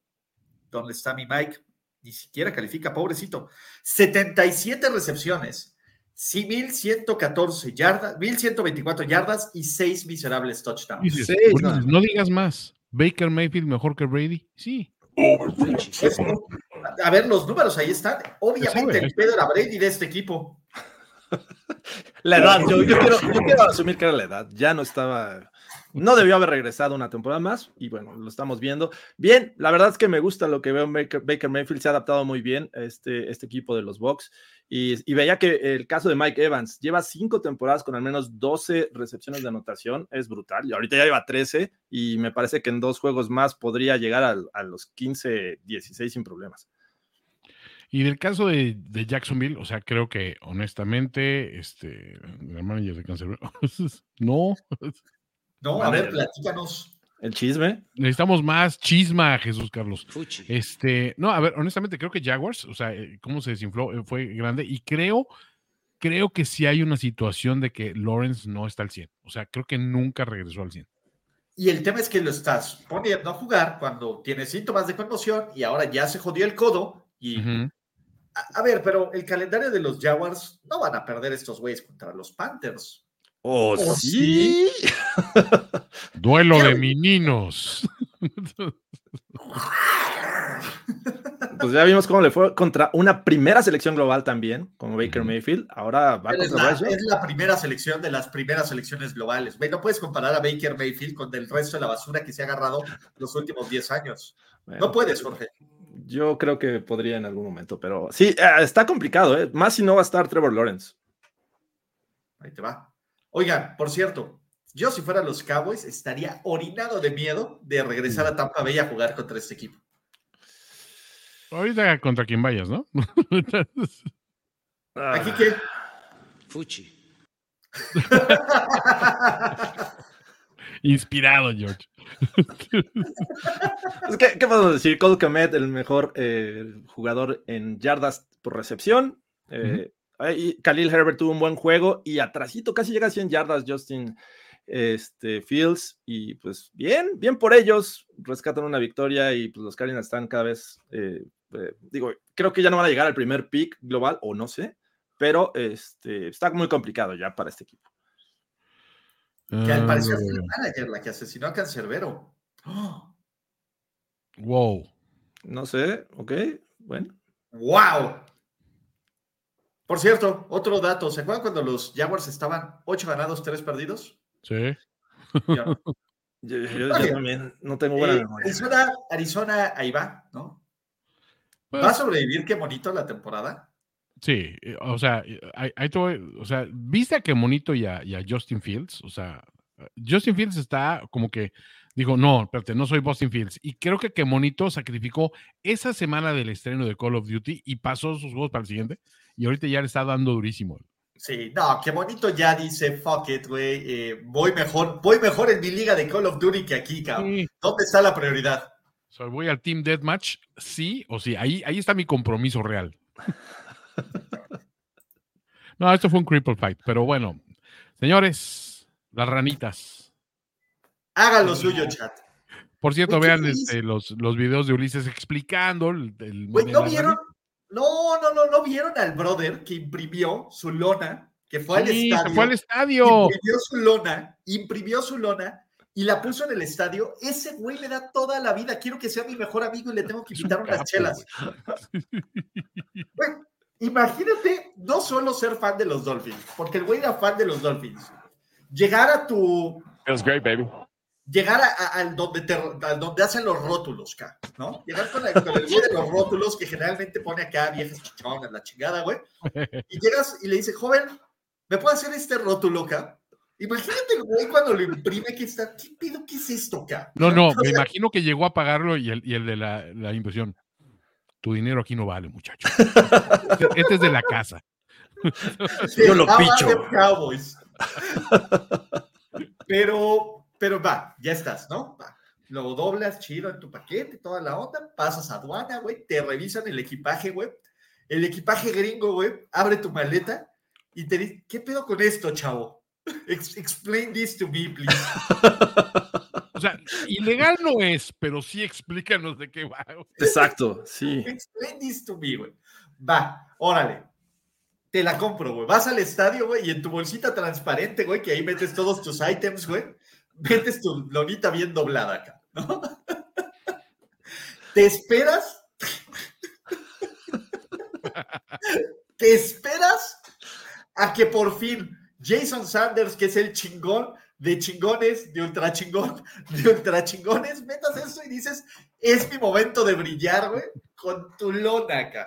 ¿Dónde está mi Mike? Ni siquiera califica, pobrecito. 77 recepciones, sí, 1114 yardas, 1124 yardas y 6 miserables touchdowns. Sí, Ulises, no. no digas más. Baker Mayfield mejor que Brady. Sí. A ver, los números ahí están. Obviamente, sabe. el pedo era Brady de este equipo. La edad, yo, yo quiero, yo quiero asumir que era la edad. Ya no estaba. No debió haber regresado una temporada más y bueno, lo estamos viendo. Bien, la verdad es que me gusta lo que veo en Baker, Baker Mayfield, se ha adaptado muy bien a este, este equipo de los Bucks y, y veía que el caso de Mike Evans lleva cinco temporadas con al menos 12 recepciones de anotación, es brutal. Y ahorita ya lleva 13 y me parece que en dos juegos más podría llegar a, los 15, 16 sin problemas. Y del caso de, de Jacksonville, o sea, creo que honestamente, este, el manager de Cancerbero, *laughs* no, No, a ver, platícanos. El chisme. necesitamos más chisma, Jesús Carlos. Este, no, a ver, honestamente, creo que Jaguars, o sea, eh, cómo se desinfló eh, fue grande y creo, creo que sí hay una situación de que Lawrence no está al 100. O sea, creo que nunca regresó al 100. Y el tema es que lo estás poniendo a jugar cuando tiene síntomas de conmoción y ahora ya se jodió el codo. Y. a, a ver, pero el calendario de los Jaguars no van a perder estos güeyes contra los Panthers. Oh, Oh, sí. *laughs* Duelo de meninos. Pues ya vimos cómo le fue contra una primera selección global también, como Baker. Mayfield. Ahora va Es contra la, es la primera selección de las primeras selecciones globales. Güey, no puedes comparar a Baker Mayfield con el resto de la basura que se ha agarrado los últimos 10 años. Bueno, No puedes, Jorge. Yo creo que podría en algún momento, pero sí, eh, está complicado, ¿eh? Más si no va a estar Trevor Lawrence. Ahí te va. Oigan, por cierto, yo si fuera los Cowboys estaría orinado de miedo de regresar a Tampa Bay a jugar contra este equipo. Ahorita contra quien vayas, ¿no? Aquí que Fuchi. *laughs* Inspirado, George. ¿Qué, qué podemos decir? Cole Komet, el mejor eh, jugador en yardas por recepción. Eh, Khalil Herbert tuvo un buen juego y atrasito casi llega a 100 yardas Justin este, Fields. Y pues bien, bien por ellos. Rescatan una victoria y pues los Cardinals están cada vez, eh, digo, creo que ya no van a llegar al primer pick global o no sé, pero este, está muy complicado ya para este equipo. Que al parecer Ah, fue el manager la que asesinó a Cancerbero. ¡Oh! wow. No sé, ok, bueno. ¡Wow! Por cierto, otro dato. ¿Se acuerdan cuando los Jaguars estaban 8 ganados, 3 perdidos? Sí. *laughs* Yo, yo- yo Oye, también no tengo buena Eh, memoria. Arizona, Arizona, ahí va, ¿no? Pues, ¿Va a sobrevivir qué bonito la temporada? Sí, eh, o sea, eh, ahí, o sea, ¿viste a qué monito y a, y a Justin Fields? O sea, Justin Fields está como que dijo, no, espérate, no soy Boston Fields. Y creo que que monito sacrificó esa semana del estreno de Call of Duty y pasó sus juegos para el siguiente. Y ahorita ya le está dando durísimo. Sí, no, qué bonito ya dice, fuck it, güey, eh, voy mejor, voy mejor en mi liga de Call of Duty que aquí, cabrón. Sí. ¿Dónde está la prioridad? O sea, voy al Team Deathmatch, sí o sí. Ahí, ahí está mi compromiso real. *laughs* no, esto fue un cripple fight, pero bueno. Señores, las ranitas. Haga lo suyo, chat. Por cierto, vean este, los, los videos de Ulises explicando el, el- Güey, ¿no vieron? ranita. No, no, no, no vieron al brother que imprimió su lona, que fue al estadio. se fue al estadio. Imprimió su lona, imprimió su lona y la puso en el estadio. Ese güey me da toda la vida. Quiero que sea mi mejor amigo y le tengo que invitar unas capo, chelas. Güey, *laughs* imagínate no solo ser fan de los Dolphins, porque el güey era fan de los Dolphins, llegar a tu. It was great, baby. Llegar al donde, te, donde hacen los rótulos, ¿no? Llegar con, el- con el güey de los rótulos que generalmente pone acá viejas chichonas, la chingada, güey. Y llegas y le dices, joven, ¿me puede hacer este rótulo, acá? Imagínate el güey cuando lo imprime que está, ¿qué pedo? ¿Qué es esto, acá? No, no, me imagino que llegó a pagarlo y el, y el de la, la impresión. Tu dinero aquí no vale, muchacho. Este es de la casa. Yo lo picho. Cowboys. Pero, pero va, ya estás, ¿no? Va. Lo doblas chido en tu paquete, toda la onda, pasas a aduana, güey, te revisan el equipaje, güey. El equipaje gringo, güey, abre tu maleta y te dice, ¿qué pedo con esto, chavo? Ex- explain this to me, please. *laughs* O sea, ilegal no es, pero sí explícanos de qué va. Exacto, sí. Explain this to me, güey. Va, órale. Te la compro, güey. Vas al estadio, güey, y en tu bolsita transparente, güey, que ahí metes todos tus items, güey, metes tu lonita bien doblada acá, ¿no? *laughs* Te esperas. *laughs* Te esperas a que por fin Jason Sanders, que es el chingón de chingones, de ultra chingón, *laughs* de ultra chingones, metas eso y dices, es mi momento de brillar, güey, con tu lona acá.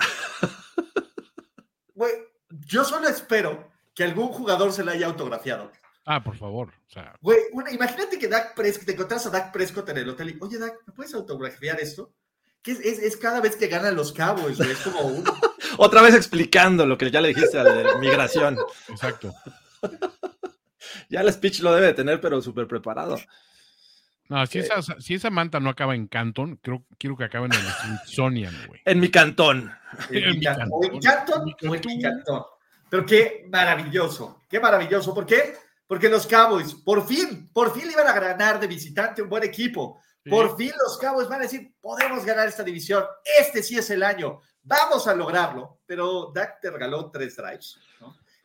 Güey, yo solo espero que algún jugador se la haya autografiado. Ah, por favor. O sea, Güey, una- imagínate que Dak Prescott, te encontrás a Dak Prescott en el hotel y, oye, Dak, ¿me puedes autografiar esto? Que es, es- es cada vez que ganan los Cowboys, güey, es como un... *laughs* Otra vez explicando lo que ya le dijiste al de migración. exacto. Ya el speech lo debe de tener, pero súper preparado. No, si esa, si esa manta no acaba en Canton, creo, quiero que acabe en el Smithsonian, güey. En mi cantón. En En mi mi can- o en cantón. Canton En mi o en mi cantón. cantón. Pero qué maravilloso, qué maravilloso. ¿Por qué? Porque los Cowboys, por fin, por fin le iban a ganar de visitante un buen equipo. Por fin los Cowboys van a decir, podemos ganar esta división. Este sí es el año. Vamos a lograrlo. Pero Dak te regaló tres drives.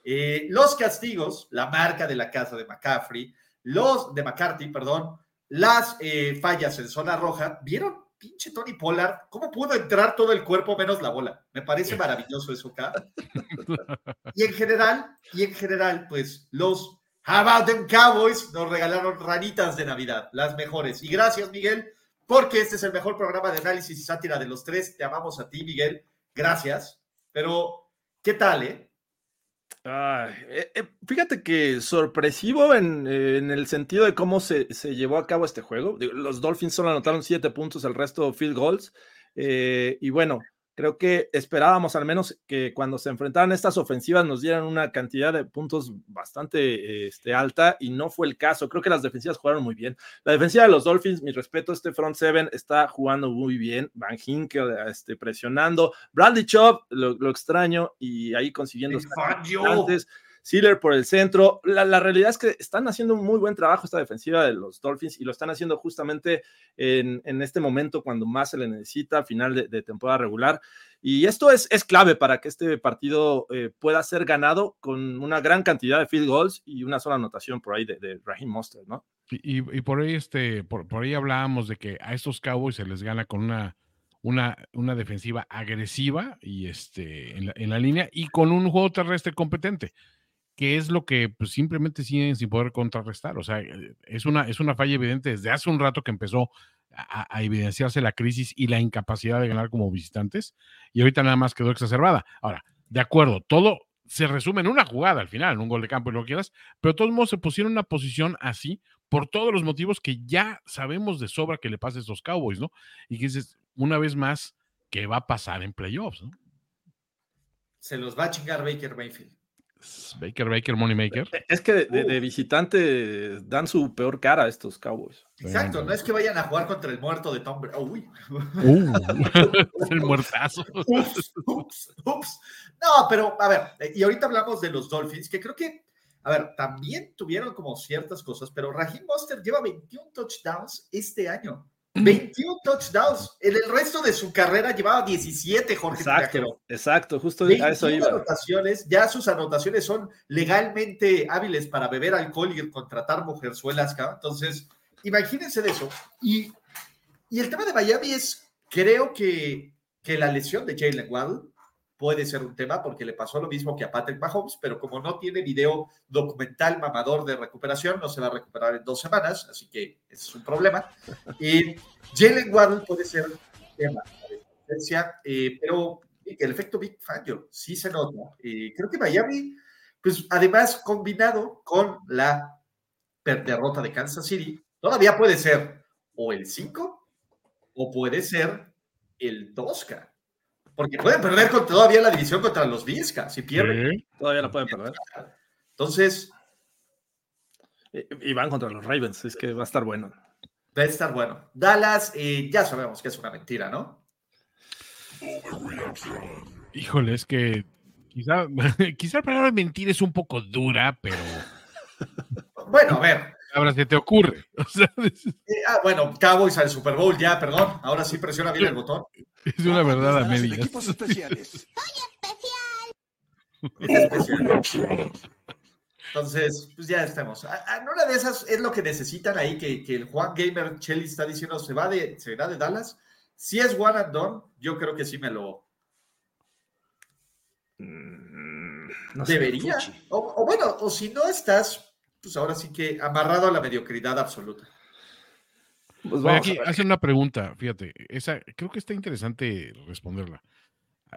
Eh, los castigos, la marca de la casa de McCaffrey, los de McCarthy, perdón, las eh, fallas en zona roja. ¿Vieron? Pinche Tony Pollard, ¿cómo pudo entrar todo el cuerpo menos la bola? Me parece maravilloso eso acá. *laughs* Y en general, y en general, pues los How about them Cowboys nos regalaron ranitas de Navidad, las mejores. Y gracias, Miguel, porque este es el mejor programa de análisis y sátira de los tres. Te amamos a ti, Miguel. Gracias. Pero, ¿qué tal, eh? Eh, fíjate que sorpresivo en, eh, en el sentido de cómo se, llevó a cabo este juego. Los Dolphins solo anotaron siete puntos, el resto field goals. y bueno, creo que esperábamos al menos que cuando se enfrentaran estas ofensivas nos dieran una cantidad de puntos bastante este, alta y no fue el caso. Creo que las defensivas jugaron muy bien. La defensiva de los Dolphins, mi respeto, este front seven está jugando muy bien. Van Hinkel este, presionando. Bradley Chubb, lo, lo extraño, y ahí consiguiendo antes. Sealer por el centro. La, realidad es que están haciendo un muy buen trabajo esta defensiva de los Dolphins y lo están haciendo justamente en, este momento cuando más se le necesita, final de, temporada regular. Y esto es, clave para que este partido eh, pueda ser ganado con una gran cantidad de field goals y una sola anotación por ahí de, de Raheem Mostert, ¿no? Y, por ahí, este, por, por ahí hablábamos de que a estos Cowboys se les gana con una, una, una defensiva agresiva y este, en, la, en la línea y con un juego terrestre competente, que es lo que pues, simplemente siguen sin poder contrarrestar. O sea, eh, es una, es una falla evidente desde hace un rato que empezó a, evidenciarse la crisis y la incapacidad de ganar como visitantes y ahorita nada más quedó exacerbada. Ahora, de acuerdo, todo se resume en una jugada al final, en un gol de campo y lo que quieras, pero de todos modos se pusieron en una posición así por todos los motivos que ya sabemos de sobra que le pasa a estos Cowboys, ¿no? Y que dices, una vez más, ¿qué va a pasar en playoffs, ¿no? Se los va a chingar Baker Mayfield. Baker, Baker, Moneymaker. Es que de, de- de visitante dan su peor cara a estos Cowboys. Exacto, no es que vayan a jugar contra el muerto de Tom Brady. Uy. Uh, *laughs* es el muertazo. Ups, ups, ups. No, pero a ver, eh, y ahorita hablamos de los Dolphins, que creo que, a ver, también tuvieron como ciertas cosas, pero Raheem Monster lleva 21 touchdowns este año. 21 touchdowns. En el resto de su carrera llevaba 17, Jorge Exacto, exacto, justo a eso 21 iba. anotaciones, ya sus anotaciones son legalmente hábiles para beber alcohol y contratar mujerzuelas, cabrón. Entonces, imagínense de eso. Y, y el tema de Miami es, creo que, que la lesión de Jalen Waddle puede ser un tema porque le pasó lo mismo que a Patrick Mahomes, pero como no tiene video documental mamador de recuperación, no se va a recuperar en dos semanas, así que ese es un problema. Y Jalen Waddle puede ser tema eh, pero el efecto Big Fangio sí se nota. Eh, creo que Miami, pues además combinado con la derrota de Kansas City, todavía puede ser o el 5 o puede ser el 2K. Porque pueden perder con, todavía la división contra los Vizca, si pierden. Todavía la pueden perder. Entonces. Y van contra los Ravens, es que va a estar bueno. Va a estar bueno. Dallas, eh, ya sabemos que es una mentira, ¿no? Híjole, es que quizá, *laughs* quizá la palabra mentir es un poco dura, pero. Bueno, a ver. Ahora se te ocurre. *laughs* Eh, ah, bueno, Cowboys al Super Bowl, ya, perdón. Ahora sí presiona bien el botón. Es una verdad a medias. Equipos especiales. *laughs* Es especial. Entonces, pues ya estamos. En una de esas es lo que necesitan ahí, que, que el Juan Gamer Chelly está diciendo, se va de, se va de Dallas. Si es one and done, yo creo que sí me lo. Mm, debería. O, bueno, o si no estás, pues ahora sí que amarrado a la mediocridad absoluta. Pues aquí hace una pregunta, fíjate, esa creo que está interesante responderla.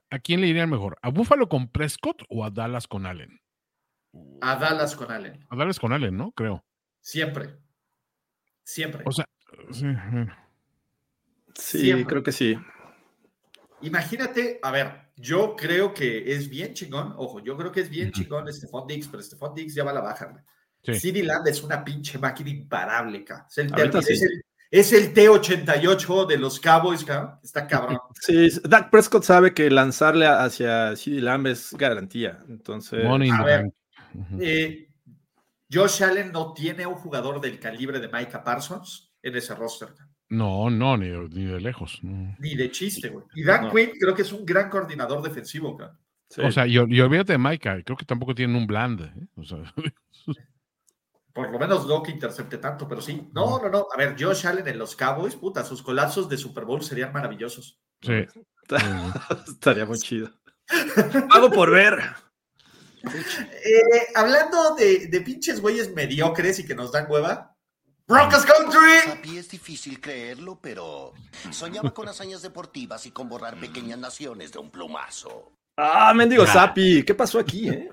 ¿A quién le iría mejor? ¿A Buffalo con Prescott o a Dallas con Allen? A Dallas con Allen. A Dallas con Allen, ¿no? Creo. Siempre. Siempre. O sea, sí, Sí, creo que sí. Imagínate, a ver, yo creo que es bien chingón, ojo, yo creo que es bien chingón Stephon Diggs, pero Stephon Diggs ya va a la baja. Sí. Land es una pinche máquina imparable, Es el, es el, T88 de los Cowboys, Está cabrón. *laughs* Sí, Dak Prescott sabe que lanzarle hacia CD Lamb es garantía. Entonces, a ver, eh, Josh Allen no tiene un jugador del calibre de Micah Parsons en ese roster. No, no, ni, de lejos. Ni de chiste, güey. Y Dan Quinn creo que es un gran coordinador defensivo, cara. O sea, y, olvídate de Micah, creo que tampoco tienen un bland. ¿eh? *laughs* *laughs* Por lo menos no que intercepte tanto, pero sí. No, no, no. A ver, Josh Allen en los Cowboys, puta, sus colapsos de Super Bowl serían maravillosos. Sí. *laughs* Estaría muy chido. Hago por ver. Eh, hablando de, de pinches güeyes mediocres y que nos dan hueva, Broncos Country. Papi, es difícil creerlo, pero soñaba con hazañas deportivas y con borrar pequeñas naciones de un plumazo. Ah, mendigo Sapi, ¿qué pasó aquí, eh?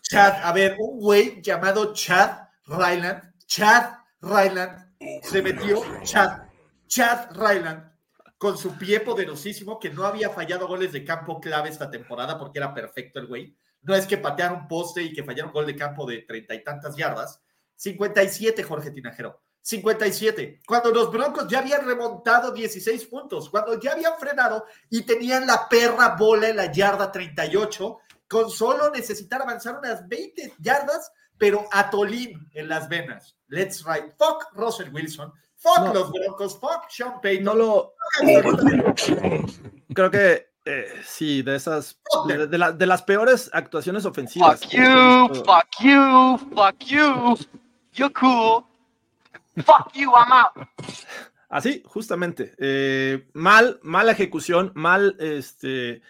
Chad, a ver, un güey llamado Chad Ryland, Chad Ryland, se metió, Chad, Chad Ryland, con su pie poderosísimo, que no había fallado goles de campo clave esta temporada porque era perfecto el güey. No es que patearon un poste y que fallaron gol de campo de treinta y tantas yardas 57, Jorge Tinajero. 57. Cuando los Broncos ya habían remontado 16 puntos, cuando ya habían frenado y tenían la perra bola en la yarda 38, con solo necesitar avanzar unas 20 yardas, pero a Tolín en las venas. Let's ride. Fuck Russell Wilson. Fuck los Broncos. Fuck Sean Payton. No lo. Creo que eh, sí, de esas. De, de, las peores actuaciones ofensivas. Fuck you, fuck you, fuck you. You're cool. Fuck you, I'm out. Así, justamente. Eh, mal, mala ejecución, mal, este,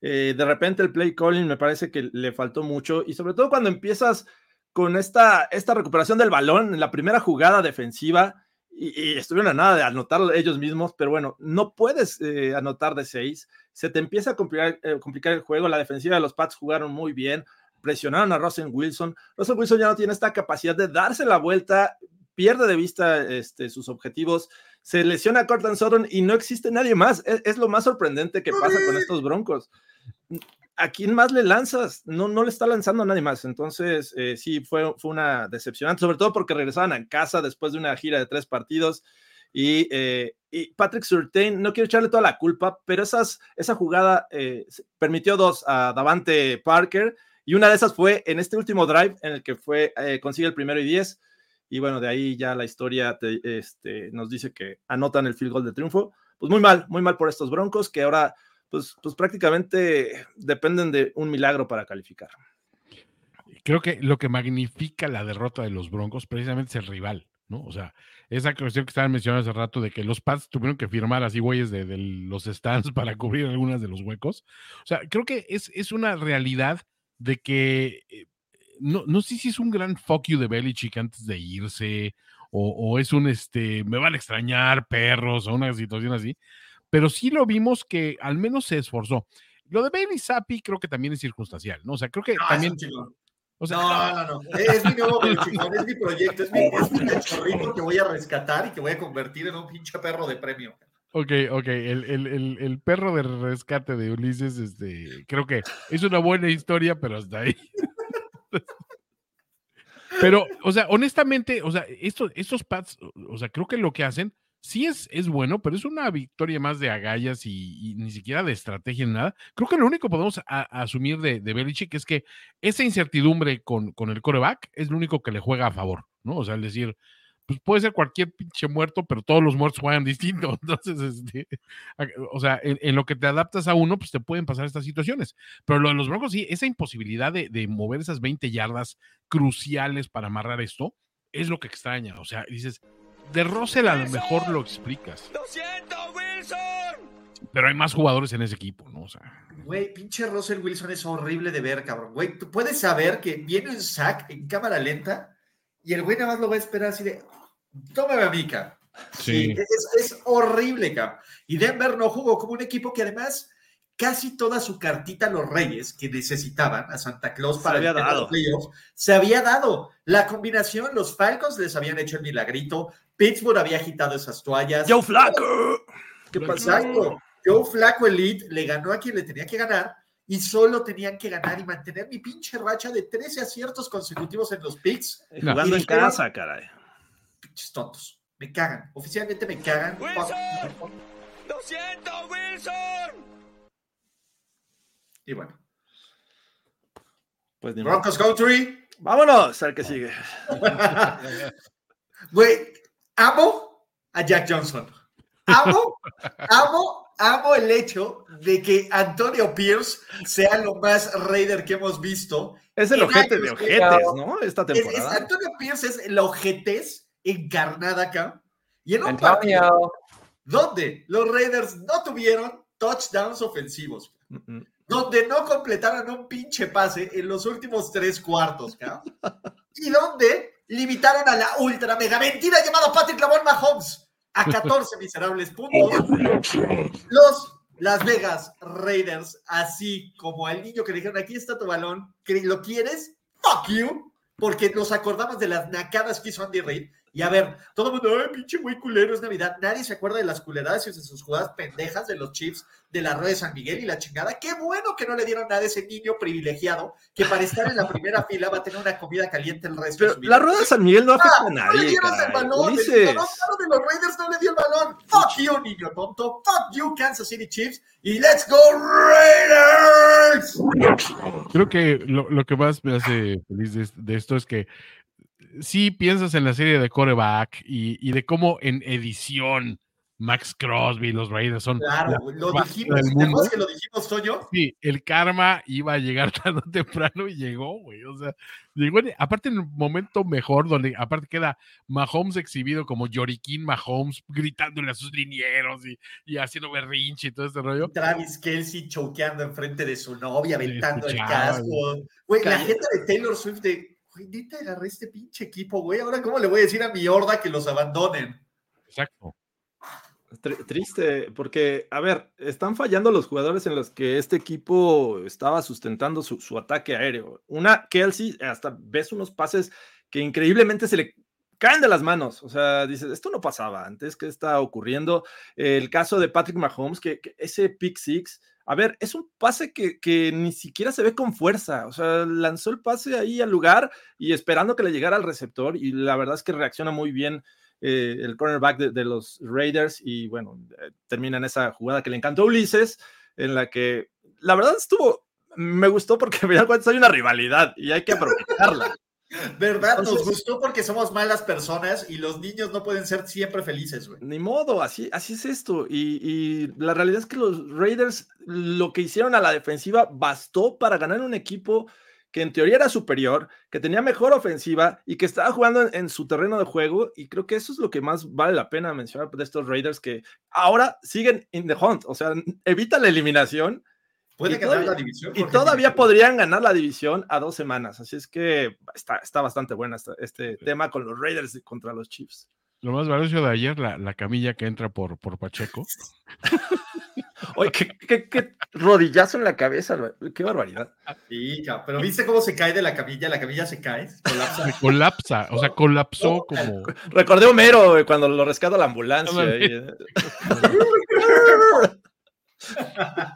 eh, de repente el play calling me parece que le faltó mucho y sobre todo cuando empiezas con esta, esta recuperación del balón en la primera jugada defensiva y, estuvieron a nada de anotar ellos mismos, pero bueno, no puedes eh, anotar de seis, se te empieza a complicar, complicar el juego, la defensiva de los Pats jugaron muy bien, presionaron a Russell Wilson. Russell Wilson ya no tiene esta capacidad de darse la vuelta, pierde de vista este, sus objetivos, se lesiona a Cortland Sutton y no existe nadie más. Es, lo más sorprendente que pasa con estos Broncos. ¿A quién más le lanzas? No, no le está lanzando a nadie más. Entonces, eh, sí, fue, fue una decepcionante, sobre todo porque regresaban a casa después de una gira de tres partidos. Y, eh, Patrick Surtain, no quiero echarle toda la culpa, pero esas, esa jugada eh, permitió dos a Davante Parker y una de esas fue en este último drive en el que fue, eh, consigue el primero y diez. Y bueno, de ahí ya la historia este, nos dice que anotan el field goal de triunfo. Pues muy mal, muy mal por estos Broncos que ahora pues, pues prácticamente dependen de un milagro para calificar. Creo que lo que magnifica la derrota de los Broncos precisamente es el rival. ¿no? O sea, esa cuestión que estaban mencionando hace rato de que los Pats tuvieron que firmar así güeyes de, los stands *laughs* para cubrir algunas de los huecos. O sea, creo que es, es una realidad de que eh, no, no sé si es un gran fuck you de Belichick antes de irse o, o es un este, me van a extrañar perros o una situación así, pero sí lo vimos que al menos se esforzó. Lo de Bailey Zappi creo que también es circunstancial, ¿no? O sea, creo que No, también... O sea, no, no, no. Es mi nuevo chingón, es mi proyecto, es mi, es mi cachorrito que voy a rescatar y que voy a convertir en un pinche perro de premio. Ok, ok, el, el, el, el perro de rescate de Ulises, este, creo que es una buena historia, pero hasta ahí. *laughs* Pero, o sea, honestamente, o sea, estos, estos pads, o sea, creo que lo que hacen sí es, es bueno, pero es una victoria más de agallas y, ni siquiera de estrategia ni nada. Creo que lo único que podemos asumir de, Belichick es que esa incertidumbre con, con el coreback es lo único que le juega a favor, ¿no? O sea, el decir, pues puede ser cualquier pinche muerto, pero todos los muertos juegan distinto. *laughs* Entonces, este, o sea, en, en lo que te adaptas a uno, pues te pueden pasar estas situaciones. Pero lo de los Broncos, sí, esa imposibilidad de, de mover esas 20 yardas cruciales para amarrar esto, es lo que extraña. O sea, dices, de Russell a lo mejor lo explicas. ¡Lo siento, Wilson! Pero hay más jugadores en ese equipo, ¿no? O sea, Güey, pinche Russell Wilson es horrible de ver, cabrón. Güey, tú puedes saber que viene un sack en cámara lenta y el güey nada más lo va a esperar así de, tómame a mí, cabrón. sí. Es, es horrible, cabrón. Y Denver no jugó como un equipo que además casi toda su cartita a los Reyes que necesitaban a Santa Claus Se para había de los playoffs, se había dado. La combinación, los Falcons les habían hecho el milagrito, Pittsburgh había agitado esas toallas. Joe Flaco. ¿Qué pasa? Exacto. Joe Flaco Elite le ganó a quien le tenía que ganar y solo tenían que ganar y mantener mi pinche racha de 13 aciertos consecutivos en los picks. No. Jugando en dijeron, casa, caray. Pinches tontos. Me cagan. Oficialmente me cagan. ¡Wilson! ¡Lo siento, Wilson! Y bueno. Pues. Broncos Country. Vámonos al que sigue. *laughs* Güey, amo a Jack Johnson. Amo, amo, amo el hecho de que Antonio Pierce sea lo más Raider que hemos visto. Es el ojete de ojetes, ¿no? Esta Es- es- temporada. Antonio Pierce es la ojetez encarnada acá. Y en un partido Antonio. donde los Raiders no tuvieron touchdowns ofensivos, Mm, mm. Donde no completaron un pinche pase en los últimos tres cuartos, y donde limitaron a la ultra mega mentira llamada Patrick Lamont Mahomes a 14 *laughs* miserables puntos. Los Las Vegas Raiders, así como al niño que le dijeron, aquí está tu balón, lo quieres, fuck you, porque nos acordamos de las nacadas que hizo Andy Reid. Y a ver, todo el mundo, ay, pinche muy culero, es Navidad. Nadie se acuerda de las culeradas y de sus jugadas pendejas de los Chiefs de la red de San Miguel y la chingada. Qué bueno que no le dieron nada a ese niño privilegiado que para estar en la primera *laughs* fila va a tener una comida caliente el resto de Pero su vida. la rueda de San Miguel no afecta Ah, a no le nadie. dieron el balón. El balón claro, de los Raiders no le dio el balón. Fuck you, niño tonto. Fuck you, Kansas City Chiefs. Y let's go, Raiders. Creo que lo, lo que más me hace feliz de, de esto es que sí piensas en la serie de coreback y, y de cómo en edición Max Crosby y los Raiders son Claro, lo dijimos. ¿Te acuerdas que lo dijimos, Toño? Sí, el karma iba a llegar *laughs* tarde o temprano y llegó, güey. O sea, llegó en- aparte en el momento mejor, donde aparte queda Mahomes exhibido como Yoriquín Mahomes, gritándole a sus linieros y, y haciendo berrinche y todo este rollo. Travis Kelsey choqueando enfrente de su novia, aventando el casco. Güey, la gente de Taylor Swift de, güey, neta agarré este pinche equipo, güey. Ahora, ¿cómo le voy a decir a mi horda que los abandonen? Exacto. Tri- Triste, porque, a ver, están fallando los jugadores en los que este equipo estaba sustentando su, su ataque aéreo. Una, Kelsey, hasta ves unos pases que increíblemente se le caen de las manos. O sea, dices, esto no pasaba antes, ¿qué está ocurriendo? El caso de Patrick Mahomes, que, que ese pick six, a ver, es un pase que, ni siquiera se ve con fuerza. O sea, lanzó el pase ahí al lugar y esperando que le llegara al receptor, y la verdad es que reacciona muy bien eh, el cornerback de, de los Raiders y bueno, eh, termina en esa jugada que le encantó a Ulises, en la que la verdad estuvo, me gustó porque al final hay una rivalidad y hay que aprovecharla. ¿Verdad? Nos gustó porque somos malas personas y los niños no pueden ser siempre felices, güey. Ni modo, así, así es esto. Y, y la realidad es que los Raiders lo que hicieron a la defensiva bastó para ganar un equipo que en teoría era superior, que tenía mejor ofensiva y que estaba jugando en, en, su terreno de juego. Y creo que eso es lo que más vale la pena mencionar de estos Raiders que ahora siguen in the hunt, o sea, evita la eliminación. Puede y ganar todavía, la división. y Jorge. todavía podrían ganar la división a dos semanas. Así es que está, está bastante buena esta- este tema con los Raiders contra los Chiefs. Lo más valioso de ayer, la, la camilla que entra por, por Pacheco. *laughs* Oye, qué, qué- qué rodillazo en la cabeza, qué barbaridad. Sí, pero ¿viste cómo se cae de la camilla? La camilla se cae, colapsa. Se colapsa, o sea, colapsó *laughs* como. Recordé a Homero cuando lo rescata la ambulancia. Ándale. y, eh, *laughs*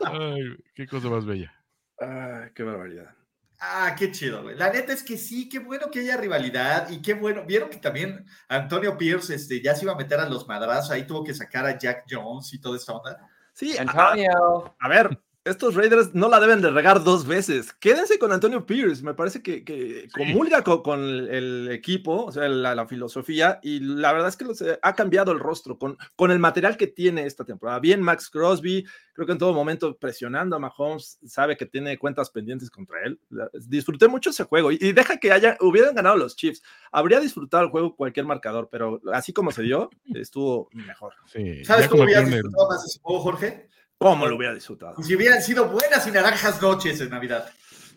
Ay, qué cosa más bella. Ay, qué barbaridad. Ah, qué chido, güey. La neta es que sí, qué bueno que haya rivalidad y qué bueno. Vieron que también Antonio Pierce este, ya se iba a meter a los madrazos, ahí tuvo que sacar a Jack Jones y toda esta onda. Sí, a, Antonio. a ver, estos Raiders no la deben de regar dos veces. Quédense con Antonio Pierce, me parece que, que comulga co- con, el equipo, o sea, la, la filosofía, y la verdad es que los, ha cambiado el rostro con, con el material que tiene esta temporada. Bien, Max Crosby, creo que en todo momento presionando a Mahomes, sabe que tiene cuentas pendientes contra él. La- Disfruté mucho ese juego y, y deja que haya, hubieran ganado los Chiefs. Habría disfrutado el juego cualquier marcador, pero así como se dio, estuvo mejor. Sí, ¿Sabes cómo hubieras disfrutado más ese juego, Jorge? ¿Cómo lo hubiera disfrutado? Si hubieran sido buenas y naranjas noches en Navidad.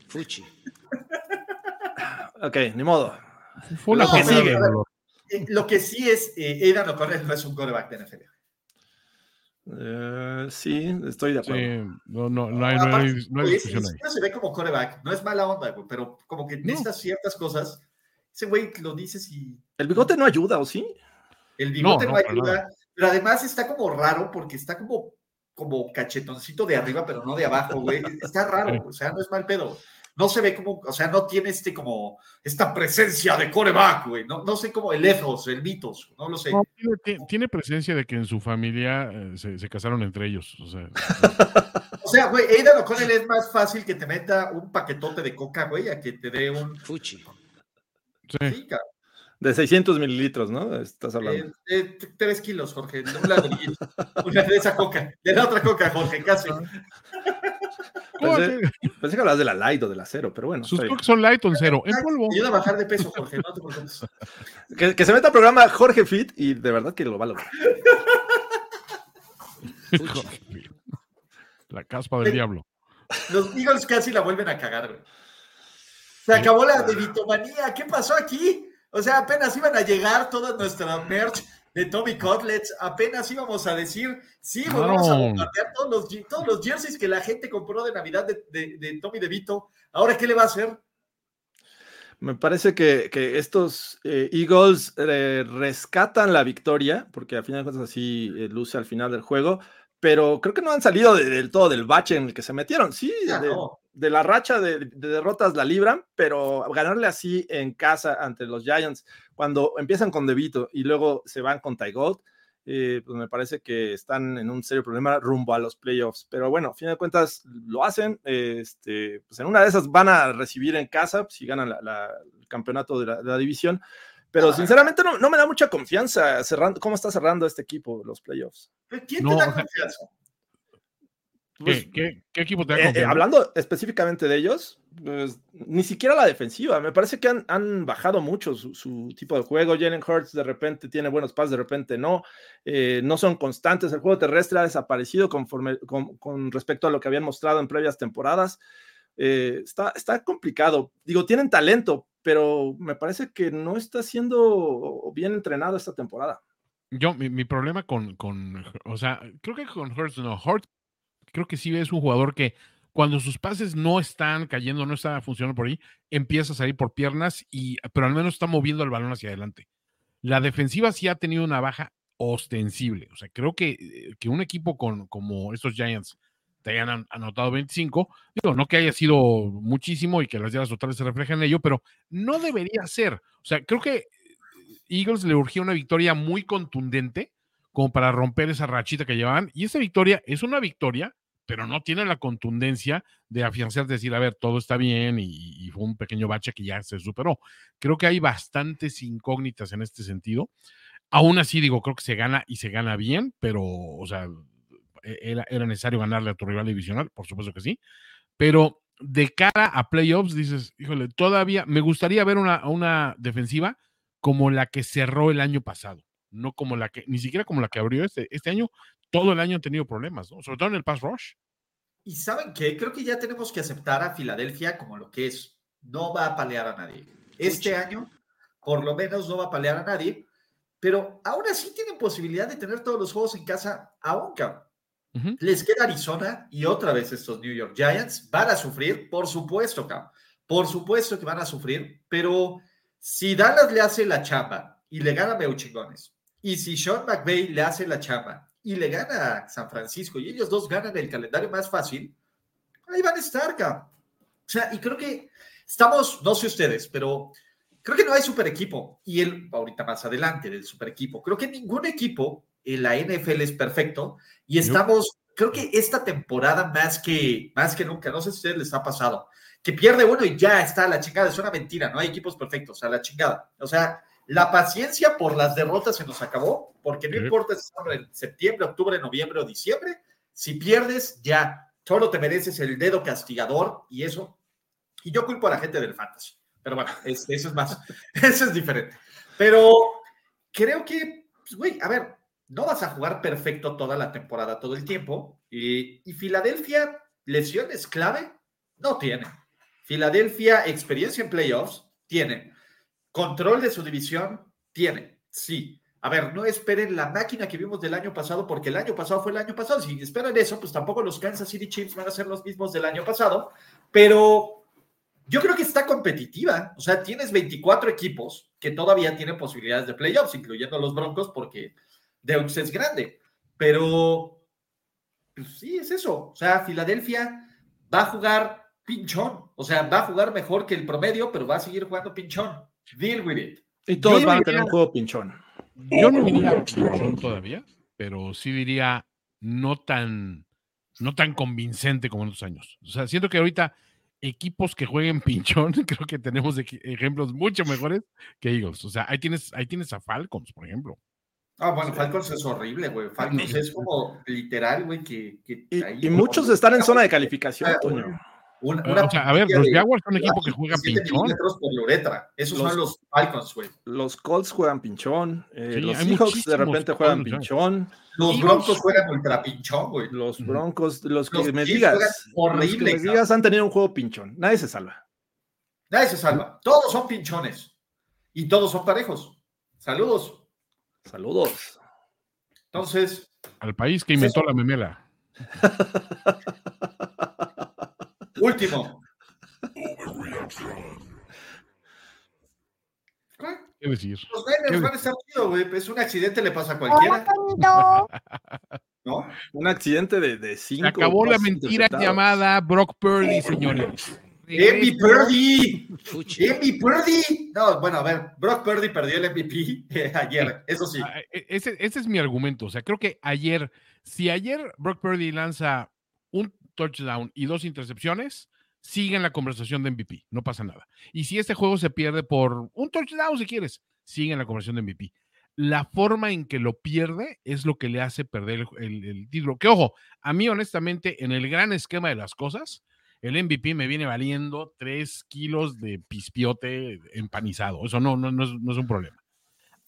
Fuchi. Ok, ni modo. Fue a ver, dolor. eh, lo que sí es, eh, Aidan O'Connell no es un coreback de NFL. Eh, sí, estoy de acuerdo. Sí, no, no, no hay, no hay- Aparte, no hay güey, discusión ni ahí. se ve como coreback, no es mala onda, güey, pero como que necesitas ciertas cosas. Ese güey lo dices y El bigote no ayuda, ¿o sí? el bigote No, no, no, para ayuda, pero además está como raro porque está como, como cachetoncito de arriba, pero no de abajo, güey. Está raro, o sea, no es mal pedo. No se ve como, o sea, no tiene este como, esta presencia de coreback, güey. No, no sé cómo el ethos, el mitos, no lo sé. No, tiene, presencia de que en su familia eh, se, se casaron entre ellos. O sea, *laughs* O sea, güey, Aidan O'Connell es más fácil que te meta un paquetote de coca, güey, a que te dé un... Fuchi. sí. De 600 mililitros, ¿no? Estás hablando. Eh, eh, tres kilos, Jorge. Un ladrillito. Una de esa coca. De la otra coca, Jorge, casi. *laughs* Pensé, pensé que hablabas de la light o del acero, pero bueno. Sus cookies son light on cero, en polvo. Ayuda a bajar de peso, Jorge. No te preocupes. Que, que se meta al programa Jorge Fit y de verdad que lo va a lograr. *laughs* La caspa del diablo. Los Eagles casi la vuelven a cagar, güey. Se acabó la debitomanía. ¿Qué pasó aquí? O sea, apenas iban a llegar toda nuestra merch de Tommy Cutlets. Apenas íbamos a decir, sí, vamos a bombardear todos los, je- todos los jerseys que la gente compró de Navidad de, de- de Tommy DeVito. Ahora, ¿qué le va a hacer? Me parece que, que estos eh, Eagles eh, rescatan la victoria, porque al final de cuentas así eh, luce al final del juego, pero creo que no han salido de- del todo del bache en el que se metieron. Sí, Ya, de, no. De la racha de, de derrotas la libran, pero ganarle así en casa ante los Giants, cuando empiezan con Devito y luego se van con Ty Gold, eh, pues me parece que están en un serio problema rumbo a los playoffs. Pero bueno, a fin de cuentas lo hacen. eh, Este, pues en una de esas van a recibir en casa si ganan la- la- el campeonato de la, de la división. Pero sinceramente no, no me da mucha confianza cerrando, cómo está cerrando este equipo los playoffs. ¿Quién No, te da confianza? Pues, ¿Qué, qué, qué equipo te da Eh, eh, hablando específicamente de ellos, pues, ni siquiera la defensiva. Me parece que han, han bajado mucho su, su tipo de juego. Jalen Hurts de repente tiene buenos pases, de repente no. Eh, no son constantes. El juego terrestre ha desaparecido conforme, con, con respecto a lo que habían mostrado en previas temporadas. Eh, está, está complicado. Digo, tienen talento, pero me parece que no está siendo bien entrenado esta temporada. Yo, mi, mi problema con, con, o sea, creo que con Hurts no, Hurts creo que sí es un jugador que cuando sus pases no están cayendo, no están funcionando por ahí, empieza a salir por piernas, y, pero al menos está moviendo el balón hacia adelante. La defensiva sí ha tenido una baja ostensible. O sea, creo que, eh, que un equipo con, como estos Giants te hayan an- anotado 25, digo, no que haya sido muchísimo y que las yardas totales se reflejen en ello, pero no debería ser. O sea, creo que Eagles le urgía una victoria muy contundente como para romper esa rachita que llevaban. Y esa victoria es una victoria, pero no tiene la contundencia de afianzar, de decir, a ver, todo está bien y, fue un pequeño bache que ya se superó. Creo que hay bastantes incógnitas en este sentido. Aún así, digo, creo que se gana y se gana bien, pero, o sea, e- era, era necesario ganarle a tu rival divisional, por supuesto que sí. Pero de cara a playoffs, dices, híjole, todavía me gustaría ver una, una defensiva como la que cerró el año pasado, no como la que, ni siquiera como la que abrió este, este año. Todo el año han tenido problemas, ¿no? Sobre todo en el pass rush. Y saben qué, creo que ya tenemos que aceptar a Filadelfia como lo que es. No va a palear a nadie. Este año, por lo menos, no va a palear a nadie, pero aún así tienen posibilidad de tener todos los juegos en casa aún, cabrón. Les queda Arizona y otra vez estos New York Giants van a sufrir, por supuesto, cabrón. Por supuesto que van a sufrir, pero si Dallas le hace la chamba y le gana a Meuchingones, y si Sean McVay le hace la chamba y le gana a San Francisco y ellos dos ganan el calendario más fácil, ahí van a estar, cabrón. O sea, y creo que estamos, no sé ustedes, pero creo que no hay super equipo. Y él, ahorita más adelante del super equipo, creo que ningún equipo en la NFL es perfecto y estamos, creo que esta temporada más que, más que nunca, no sé si a ustedes les ha pasado, que pierde uno y ya está a la chingada, es una mentira, no hay equipos perfectos, a la chingada. O sea, la paciencia por las derrotas se nos acabó, porque no importa si estamos en septiembre, octubre, noviembre o diciembre, si pierdes, ya, solo te mereces el dedo castigador y eso. Y yo culpo a la gente del fantasy, pero bueno, eso es más, *laughs* eso es diferente. Pero creo que, pues, güey, a ver, no vas a jugar perfecto toda la temporada, todo el tiempo. Y, y Filadelfia, lesiones clave, no tiene. Filadelfia, experiencia en playoffs, tiene. Control de su división, tiene. Sí. A ver, no esperen la máquina que vimos del año pasado, porque el año pasado fue el año pasado. Si esperan eso, pues tampoco los Kansas City Chiefs van a ser los mismos del año pasado. Pero yo creo que está competitiva. O sea, tienes 24 equipos que todavía tienen posibilidades de playoffs, incluyendo los Broncos, porque Deux es grande, pero pues sí, es eso. O sea, Filadelfia va a jugar pinchón, o sea, va a jugar mejor que el promedio, pero va a seguir jugando pinchón. Deal with it. Y todos van a tener un juego pinchón. Yo no diría pinchón todavía, pero sí diría no tan, no tan convincente como en otros años. O sea, siento que ahorita equipos que jueguen pinchón, *laughs* creo que tenemos ejemplos mucho mejores que Eagles. O sea, ahí tienes, ahí tienes a Falcons, por ejemplo. Ah, bueno, Falcons es horrible, güey. Falcons es como literal, güey, que... y, muchos están en zona de calificación, Toño. O sea, a ver, los Jaguars son un equipo que juega pinchón. por la uretra. Esos son los Falcons, güey. Los Colts juegan pinchón. Eh, los Seahawks de repente juegan pinchón. Los Broncos juegan ultra pinchón, güey. Los Broncos, los que me digas, horrible, los que me digas han tenido un juego pinchón. Nadie se salva. Nadie se salva. Todos son pinchones. Y todos son parejos. Saludos. Saludos. Entonces. Al país que inventó la memela. *laughs* Último. ¿Qué decir? Los Niners van a estar chido, güey. Es un accidente, le pasa a cualquiera. *laughs* ¿No? Un accidente de, de cinco. acabó la mentira llamada Brock Purdy, señores. MVP Purdy. MVP Purdy. No, bueno, a ver, Brock Purdy perdió el MVP *laughs* ayer, eso sí. Ah, e, ese, ese, es mi argumento. O sea, creo que ayer, si ayer Brock Purdy lanza touchdown y dos intercepciones, sigue en la conversación de MVP. No pasa nada. Y si este juego se pierde por un touchdown, si quieres, sigue en la conversación de MVP. La forma en que lo pierde es lo que le hace perder el, título. Que ojo, a mí honestamente, en el gran esquema de las cosas, el MVP me viene valiendo 3 kilos de pispiote empanizado. Eso no, no, no, es, un problema.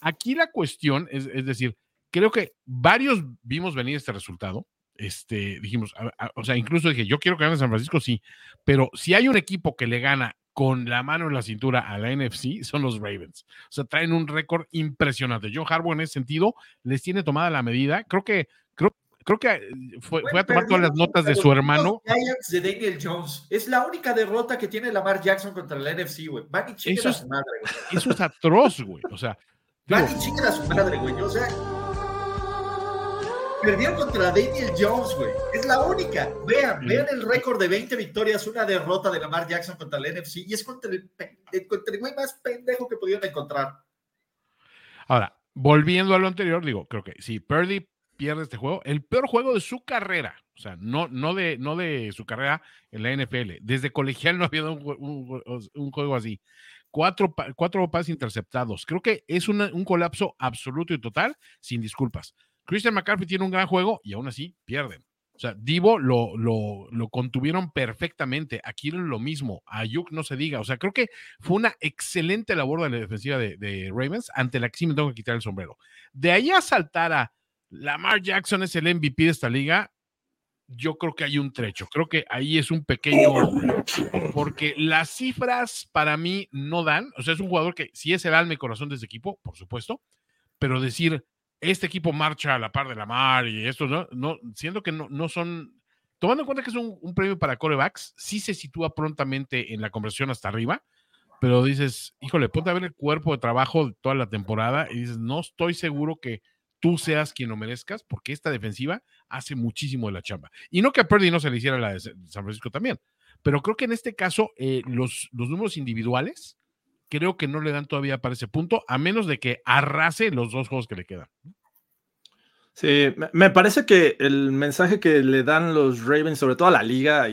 Aquí la cuestión es, es, decir, creo que varios vimos venir este resultado. Este, dijimos, o sea, incluso dije, yo quiero que gane San Francisco, sí, pero si hay un equipo que le gana con la mano en la cintura a la NFC, son los Ravens. O sea, traen un récord impresionante. John Harbaugh en ese sentido les tiene tomada la medida. Creo que, creo, creo que eh, fue, fue a tomar todas las notas de su hermano. De Daniel Jones. Es la única derrota que tiene Lamar Jackson contra la NFC, güey. Van y eso su madre, güey. Eso es atroz, güey. O sea. Van y a su madre, güey. O sea. Perdieron contra Daniel Jones, güey. Es la única. Vean, vean el récord de 20 victorias, una derrota de Lamar Jackson contra la NFC y es contra el, contra el güey más pendejo que pudieron encontrar. Ahora, volviendo a lo anterior, digo, creo que sí, Purdy pierde este juego, el peor juego de su carrera, o sea, no, no, de, no de su carrera en la NFL. Desde colegial no había un, un, juego así. Cuatro, cuatro pases interceptados. Creo que es un colapso absoluto y total, sin disculpas. Christian McCarthy tiene un gran juego y aún así pierden. O sea, Divo lo, lo, lo contuvieron perfectamente. Aquí lo mismo. Ayuk no se diga. O sea, creo que fue una excelente labor de la defensiva de, de Ravens, ante la que sí me tengo que quitar el sombrero. De ahí a saltar a Lamar Jackson es el MVP de esta liga, yo creo que hay un trecho. Creo que ahí es un pequeño. Porque las cifras para mí no dan. O sea, es un jugador que sí es el alma y corazón de ese equipo, por supuesto. Pero decir, este equipo marcha a la par de la mar y esto, ¿no? no siento que no, son. Tomando en cuenta que es un, premio para corebacks, sí se sitúa prontamente en la conversión hasta arriba. Pero dices, híjole, ponte a ver el cuerpo de trabajo de toda la temporada y dices, no estoy seguro que tú seas quien lo merezcas, porque esta defensiva hace muchísimo de la chamba. Y no que a Purdy no se le hiciera la de San Francisco también, pero creo que en este caso eh, los, los números individuales creo que no le dan todavía para ese punto, a menos de que arrase los dos juegos que le quedan. Sí, me parece que el mensaje que le dan los Ravens, sobre todo a la liga,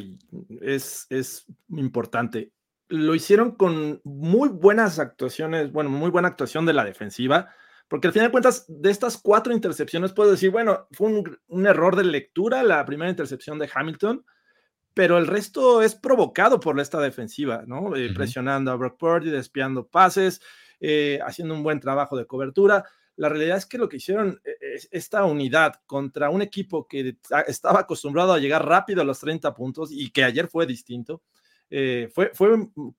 es, es importante. Lo hicieron con muy buenas actuaciones, bueno, muy buena actuación de la defensiva porque al final de cuentas, de estas cuatro intercepciones, puedo decir, bueno, fue un, un, error de lectura la primera intercepción de Hamilton, pero el resto es provocado por esta defensiva, ¿no? Eh, uh -huh. Presionando a Brock Purdy, despiando pases, eh, haciendo un buen trabajo de cobertura. La realidad es que lo que hicieron es esta unidad contra un equipo que estaba acostumbrado a llegar rápido a los 30 puntos y que ayer fue distinto, eh, fue, fue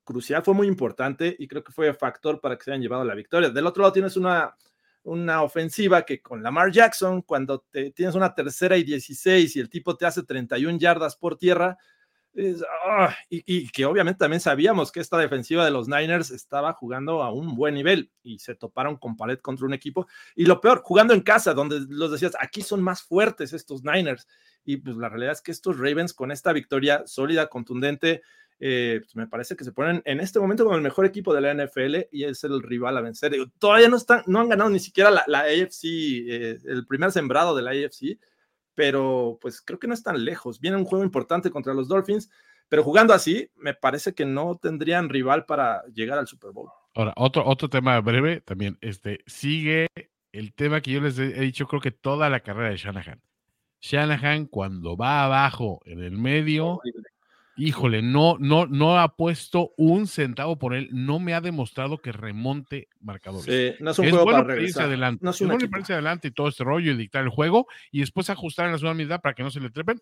crucial, fue muy importante y creo que fue factor para que se hayan llevado la victoria. Del otro lado tienes una, una ofensiva que con Lamar Jackson, cuando te, tienes una tercera y 16 y el tipo te hace 31 yardas por tierra, oh, y, y, que obviamente también sabíamos que esta defensiva de los Niners estaba jugando a un buen nivel y se toparon con pared contra un equipo. Y lo peor, jugando en casa, donde los decías, aquí son más fuertes estos Niners. Y pues la realidad es que estos Ravens con esta victoria sólida, contundente, eh, pues me parece que se ponen en este momento como el mejor equipo de la NFL y es el rival a vencer. Todavía no, están, no han ganado ni siquiera la, la AFC, eh, el primer sembrado de la AFC, pero pues creo que no están lejos. Viene un juego importante contra los Dolphins, pero jugando así, me parece que no tendrían rival para llegar al Super Bowl. Ahora, otro, otro tema breve también, este, sigue el tema que yo les he dicho, creo que toda la carrera de Shanahan. Shanahan cuando va abajo en el medio, híjole, no, no, no ha puesto un centavo por él, no me ha demostrado que remonte marcadores. Sí, no es un es juego bueno para regresar. adelante, No es, es un bueno irse adelante y todo este rollo y dictar el juego y después ajustar en la segunda mitad para que no se le trepen.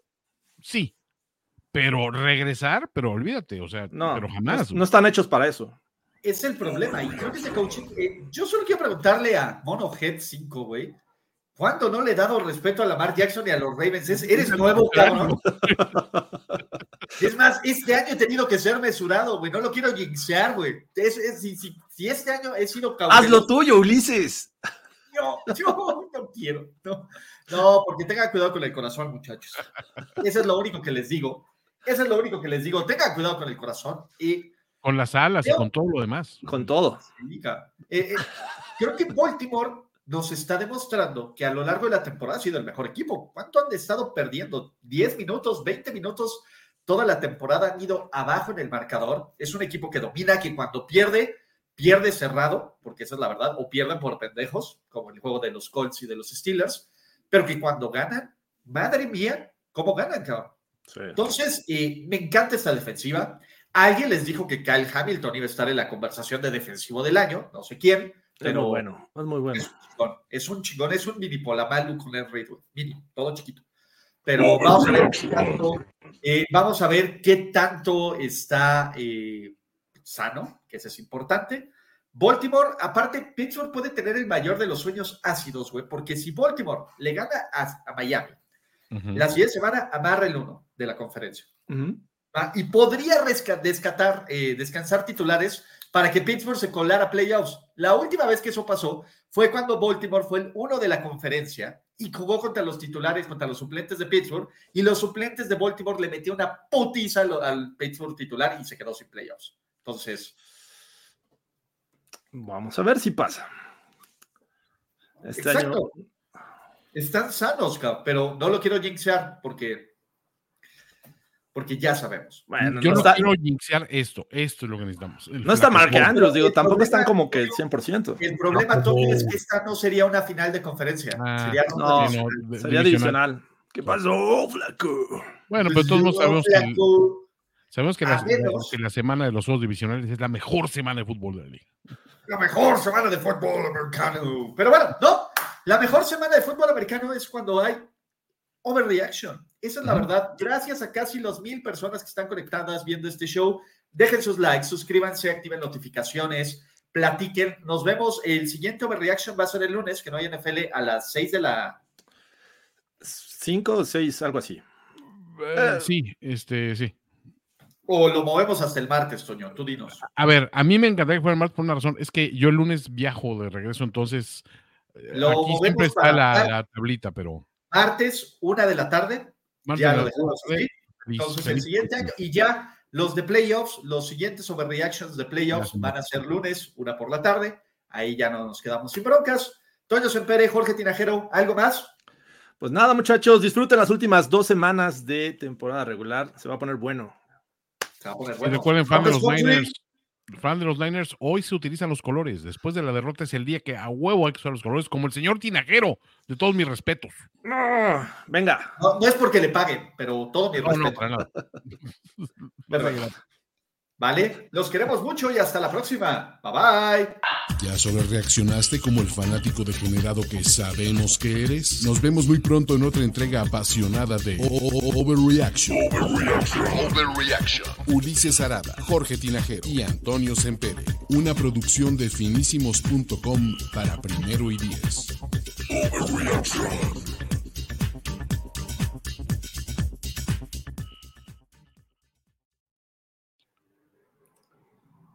Sí, pero regresar, pero olvídate, o sea, No, pero jamás. no, no están hechos para eso. Es el problema. Y creo que ese coaching. eh, yo solo quiero preguntarle a Mono Head 5, güey. ¿Cuándo no le he dado respeto a Lamar Jackson y a los Ravens? Es- eres nuevo, cabrón. Es más, este año he tenido que ser mesurado, güey. No lo quiero jinxear, güey. Es- es- si, si- si este año he sido Haz lo tuyo, Ulises. Yo, yo no quiero. No, no, porque tengan cuidado con el corazón, muchachos. Eso es lo único que les digo. Eso es lo único que les digo. Tengan cuidado con el corazón. Y Con las alas y con todo lo demás. Con todo. Eh, eh, creo que Baltimore nos está demostrando que a lo largo de la temporada ha sido el mejor equipo. ¿Cuánto han estado perdiendo? ¿10 minutos, 20 minutos? Toda la temporada han ido abajo en el marcador. Es un equipo que domina, que cuando pierde, pierde cerrado, porque esa es la verdad, o pierden por pendejos, como el juego de los Colts y de los Steelers, pero que cuando ganan, madre mía, ¿cómo ganan, cabrón? Entonces, eh, me encanta esta defensiva. Alguien les dijo que Kyle Hamilton iba a estar en la conversación de defensivo del año, no sé quién, Es pero muy bueno, es muy bueno. es un chingón, es un chingón, es un mini Polamalu con el Ridley, mini, todo chiquito. Pero vamos a ver qué tanto, eh, vamos a ver qué tanto está eh, sano, que eso es importante. Baltimore, aparte, Pittsburgh puede tener el mayor de los sueños ácidos, güey, porque si Baltimore le gana a, a Miami, Ujú. la siguiente semana amarra el uno de la conferencia. Ujú. ¿va? Y podría resca- descatar, eh, descansar titulares para que Pittsburgh se colara a playoffs. La última vez que eso pasó fue cuando Baltimore fue el uno de la conferencia y jugó contra los titulares, contra los suplentes de Pittsburgh, y los suplentes de Baltimore le metió una putiza al, al Pittsburgh titular y se quedó sin playoffs. Entonces, Vamos a ver si pasa. Este año. exacto. Están sanos, pero no lo quiero jinxear porque, porque ya sabemos. Bueno, Yo no no está, quiero jinxear esto, esto es lo que necesitamos. el no está Mark. Andrews, digo, tampoco están como que el 100%. El problema, Tony, es que esta no sería una final de conferencia. Ah, sería No, no, Sería divisional. divisional. ¿Qué pasó, flaco? Bueno, pero todos sabemos que, sabemos que la, que la semana de los juegos divisionales es la mejor semana de fútbol de la liga. La mejor semana de fútbol americano. Pero bueno, no. La mejor semana de fútbol americano es cuando hay overreaction. Esa es la verdad. Gracias a casi los mil personas que están conectadas viendo este show. Dejen sus likes, suscríbanse, activen notificaciones, platiquen. Nos vemos. El siguiente overreaction va a ser el lunes, que no hay NFL, a las 6 de la. Cinco o seis, algo así. Eh, sí, este, sí. O lo movemos hasta el martes, Toño. Tú dinos. A ver, a mí me encantaría que fuera el martes por una razón. Es que yo el lunes viajo de regreso, entonces eh, Lo aquí movemos siempre está para- la, la tablita, pero. Martes, una de la tarde. Martes ya de lo la dejamos feliz- Entonces, el siguiente año, y ya los de playoffs, los siguientes overreactions de playoffs van a ser lunes, una por la tarde. Ahí ya no nos quedamos sin broncas. Toño Sempere, Jorge Tinajero, ¿algo más? Pues nada, muchachos, disfruten las últimas dos semanas de temporada regular. Se va a poner bueno. Se va a poner Y bueno. recuerden, fan de los Niners, fan de los Niners, hoy se utilizan los colores. Después de la derrota es el día que a huevo hay que usar los colores, como el señor Tinajero, de todos mis respetos. No, venga. No, no es porque le paguen, pero todo mi No, no, respeto. para nada. *laughs* ¿Vale? Los queremos mucho y hasta la próxima. Bye bye. ¿Ya sobre reaccionaste como el fanático degenerado que sabemos que eres? Nos vemos muy pronto en otra entrega apasionada de O- O- O- Overreaction. Overreaction. Ulises Arada, Jorge Tinajero y Antonio Sempere. Una producción de finísimos.com para primero y diez. Overreaction.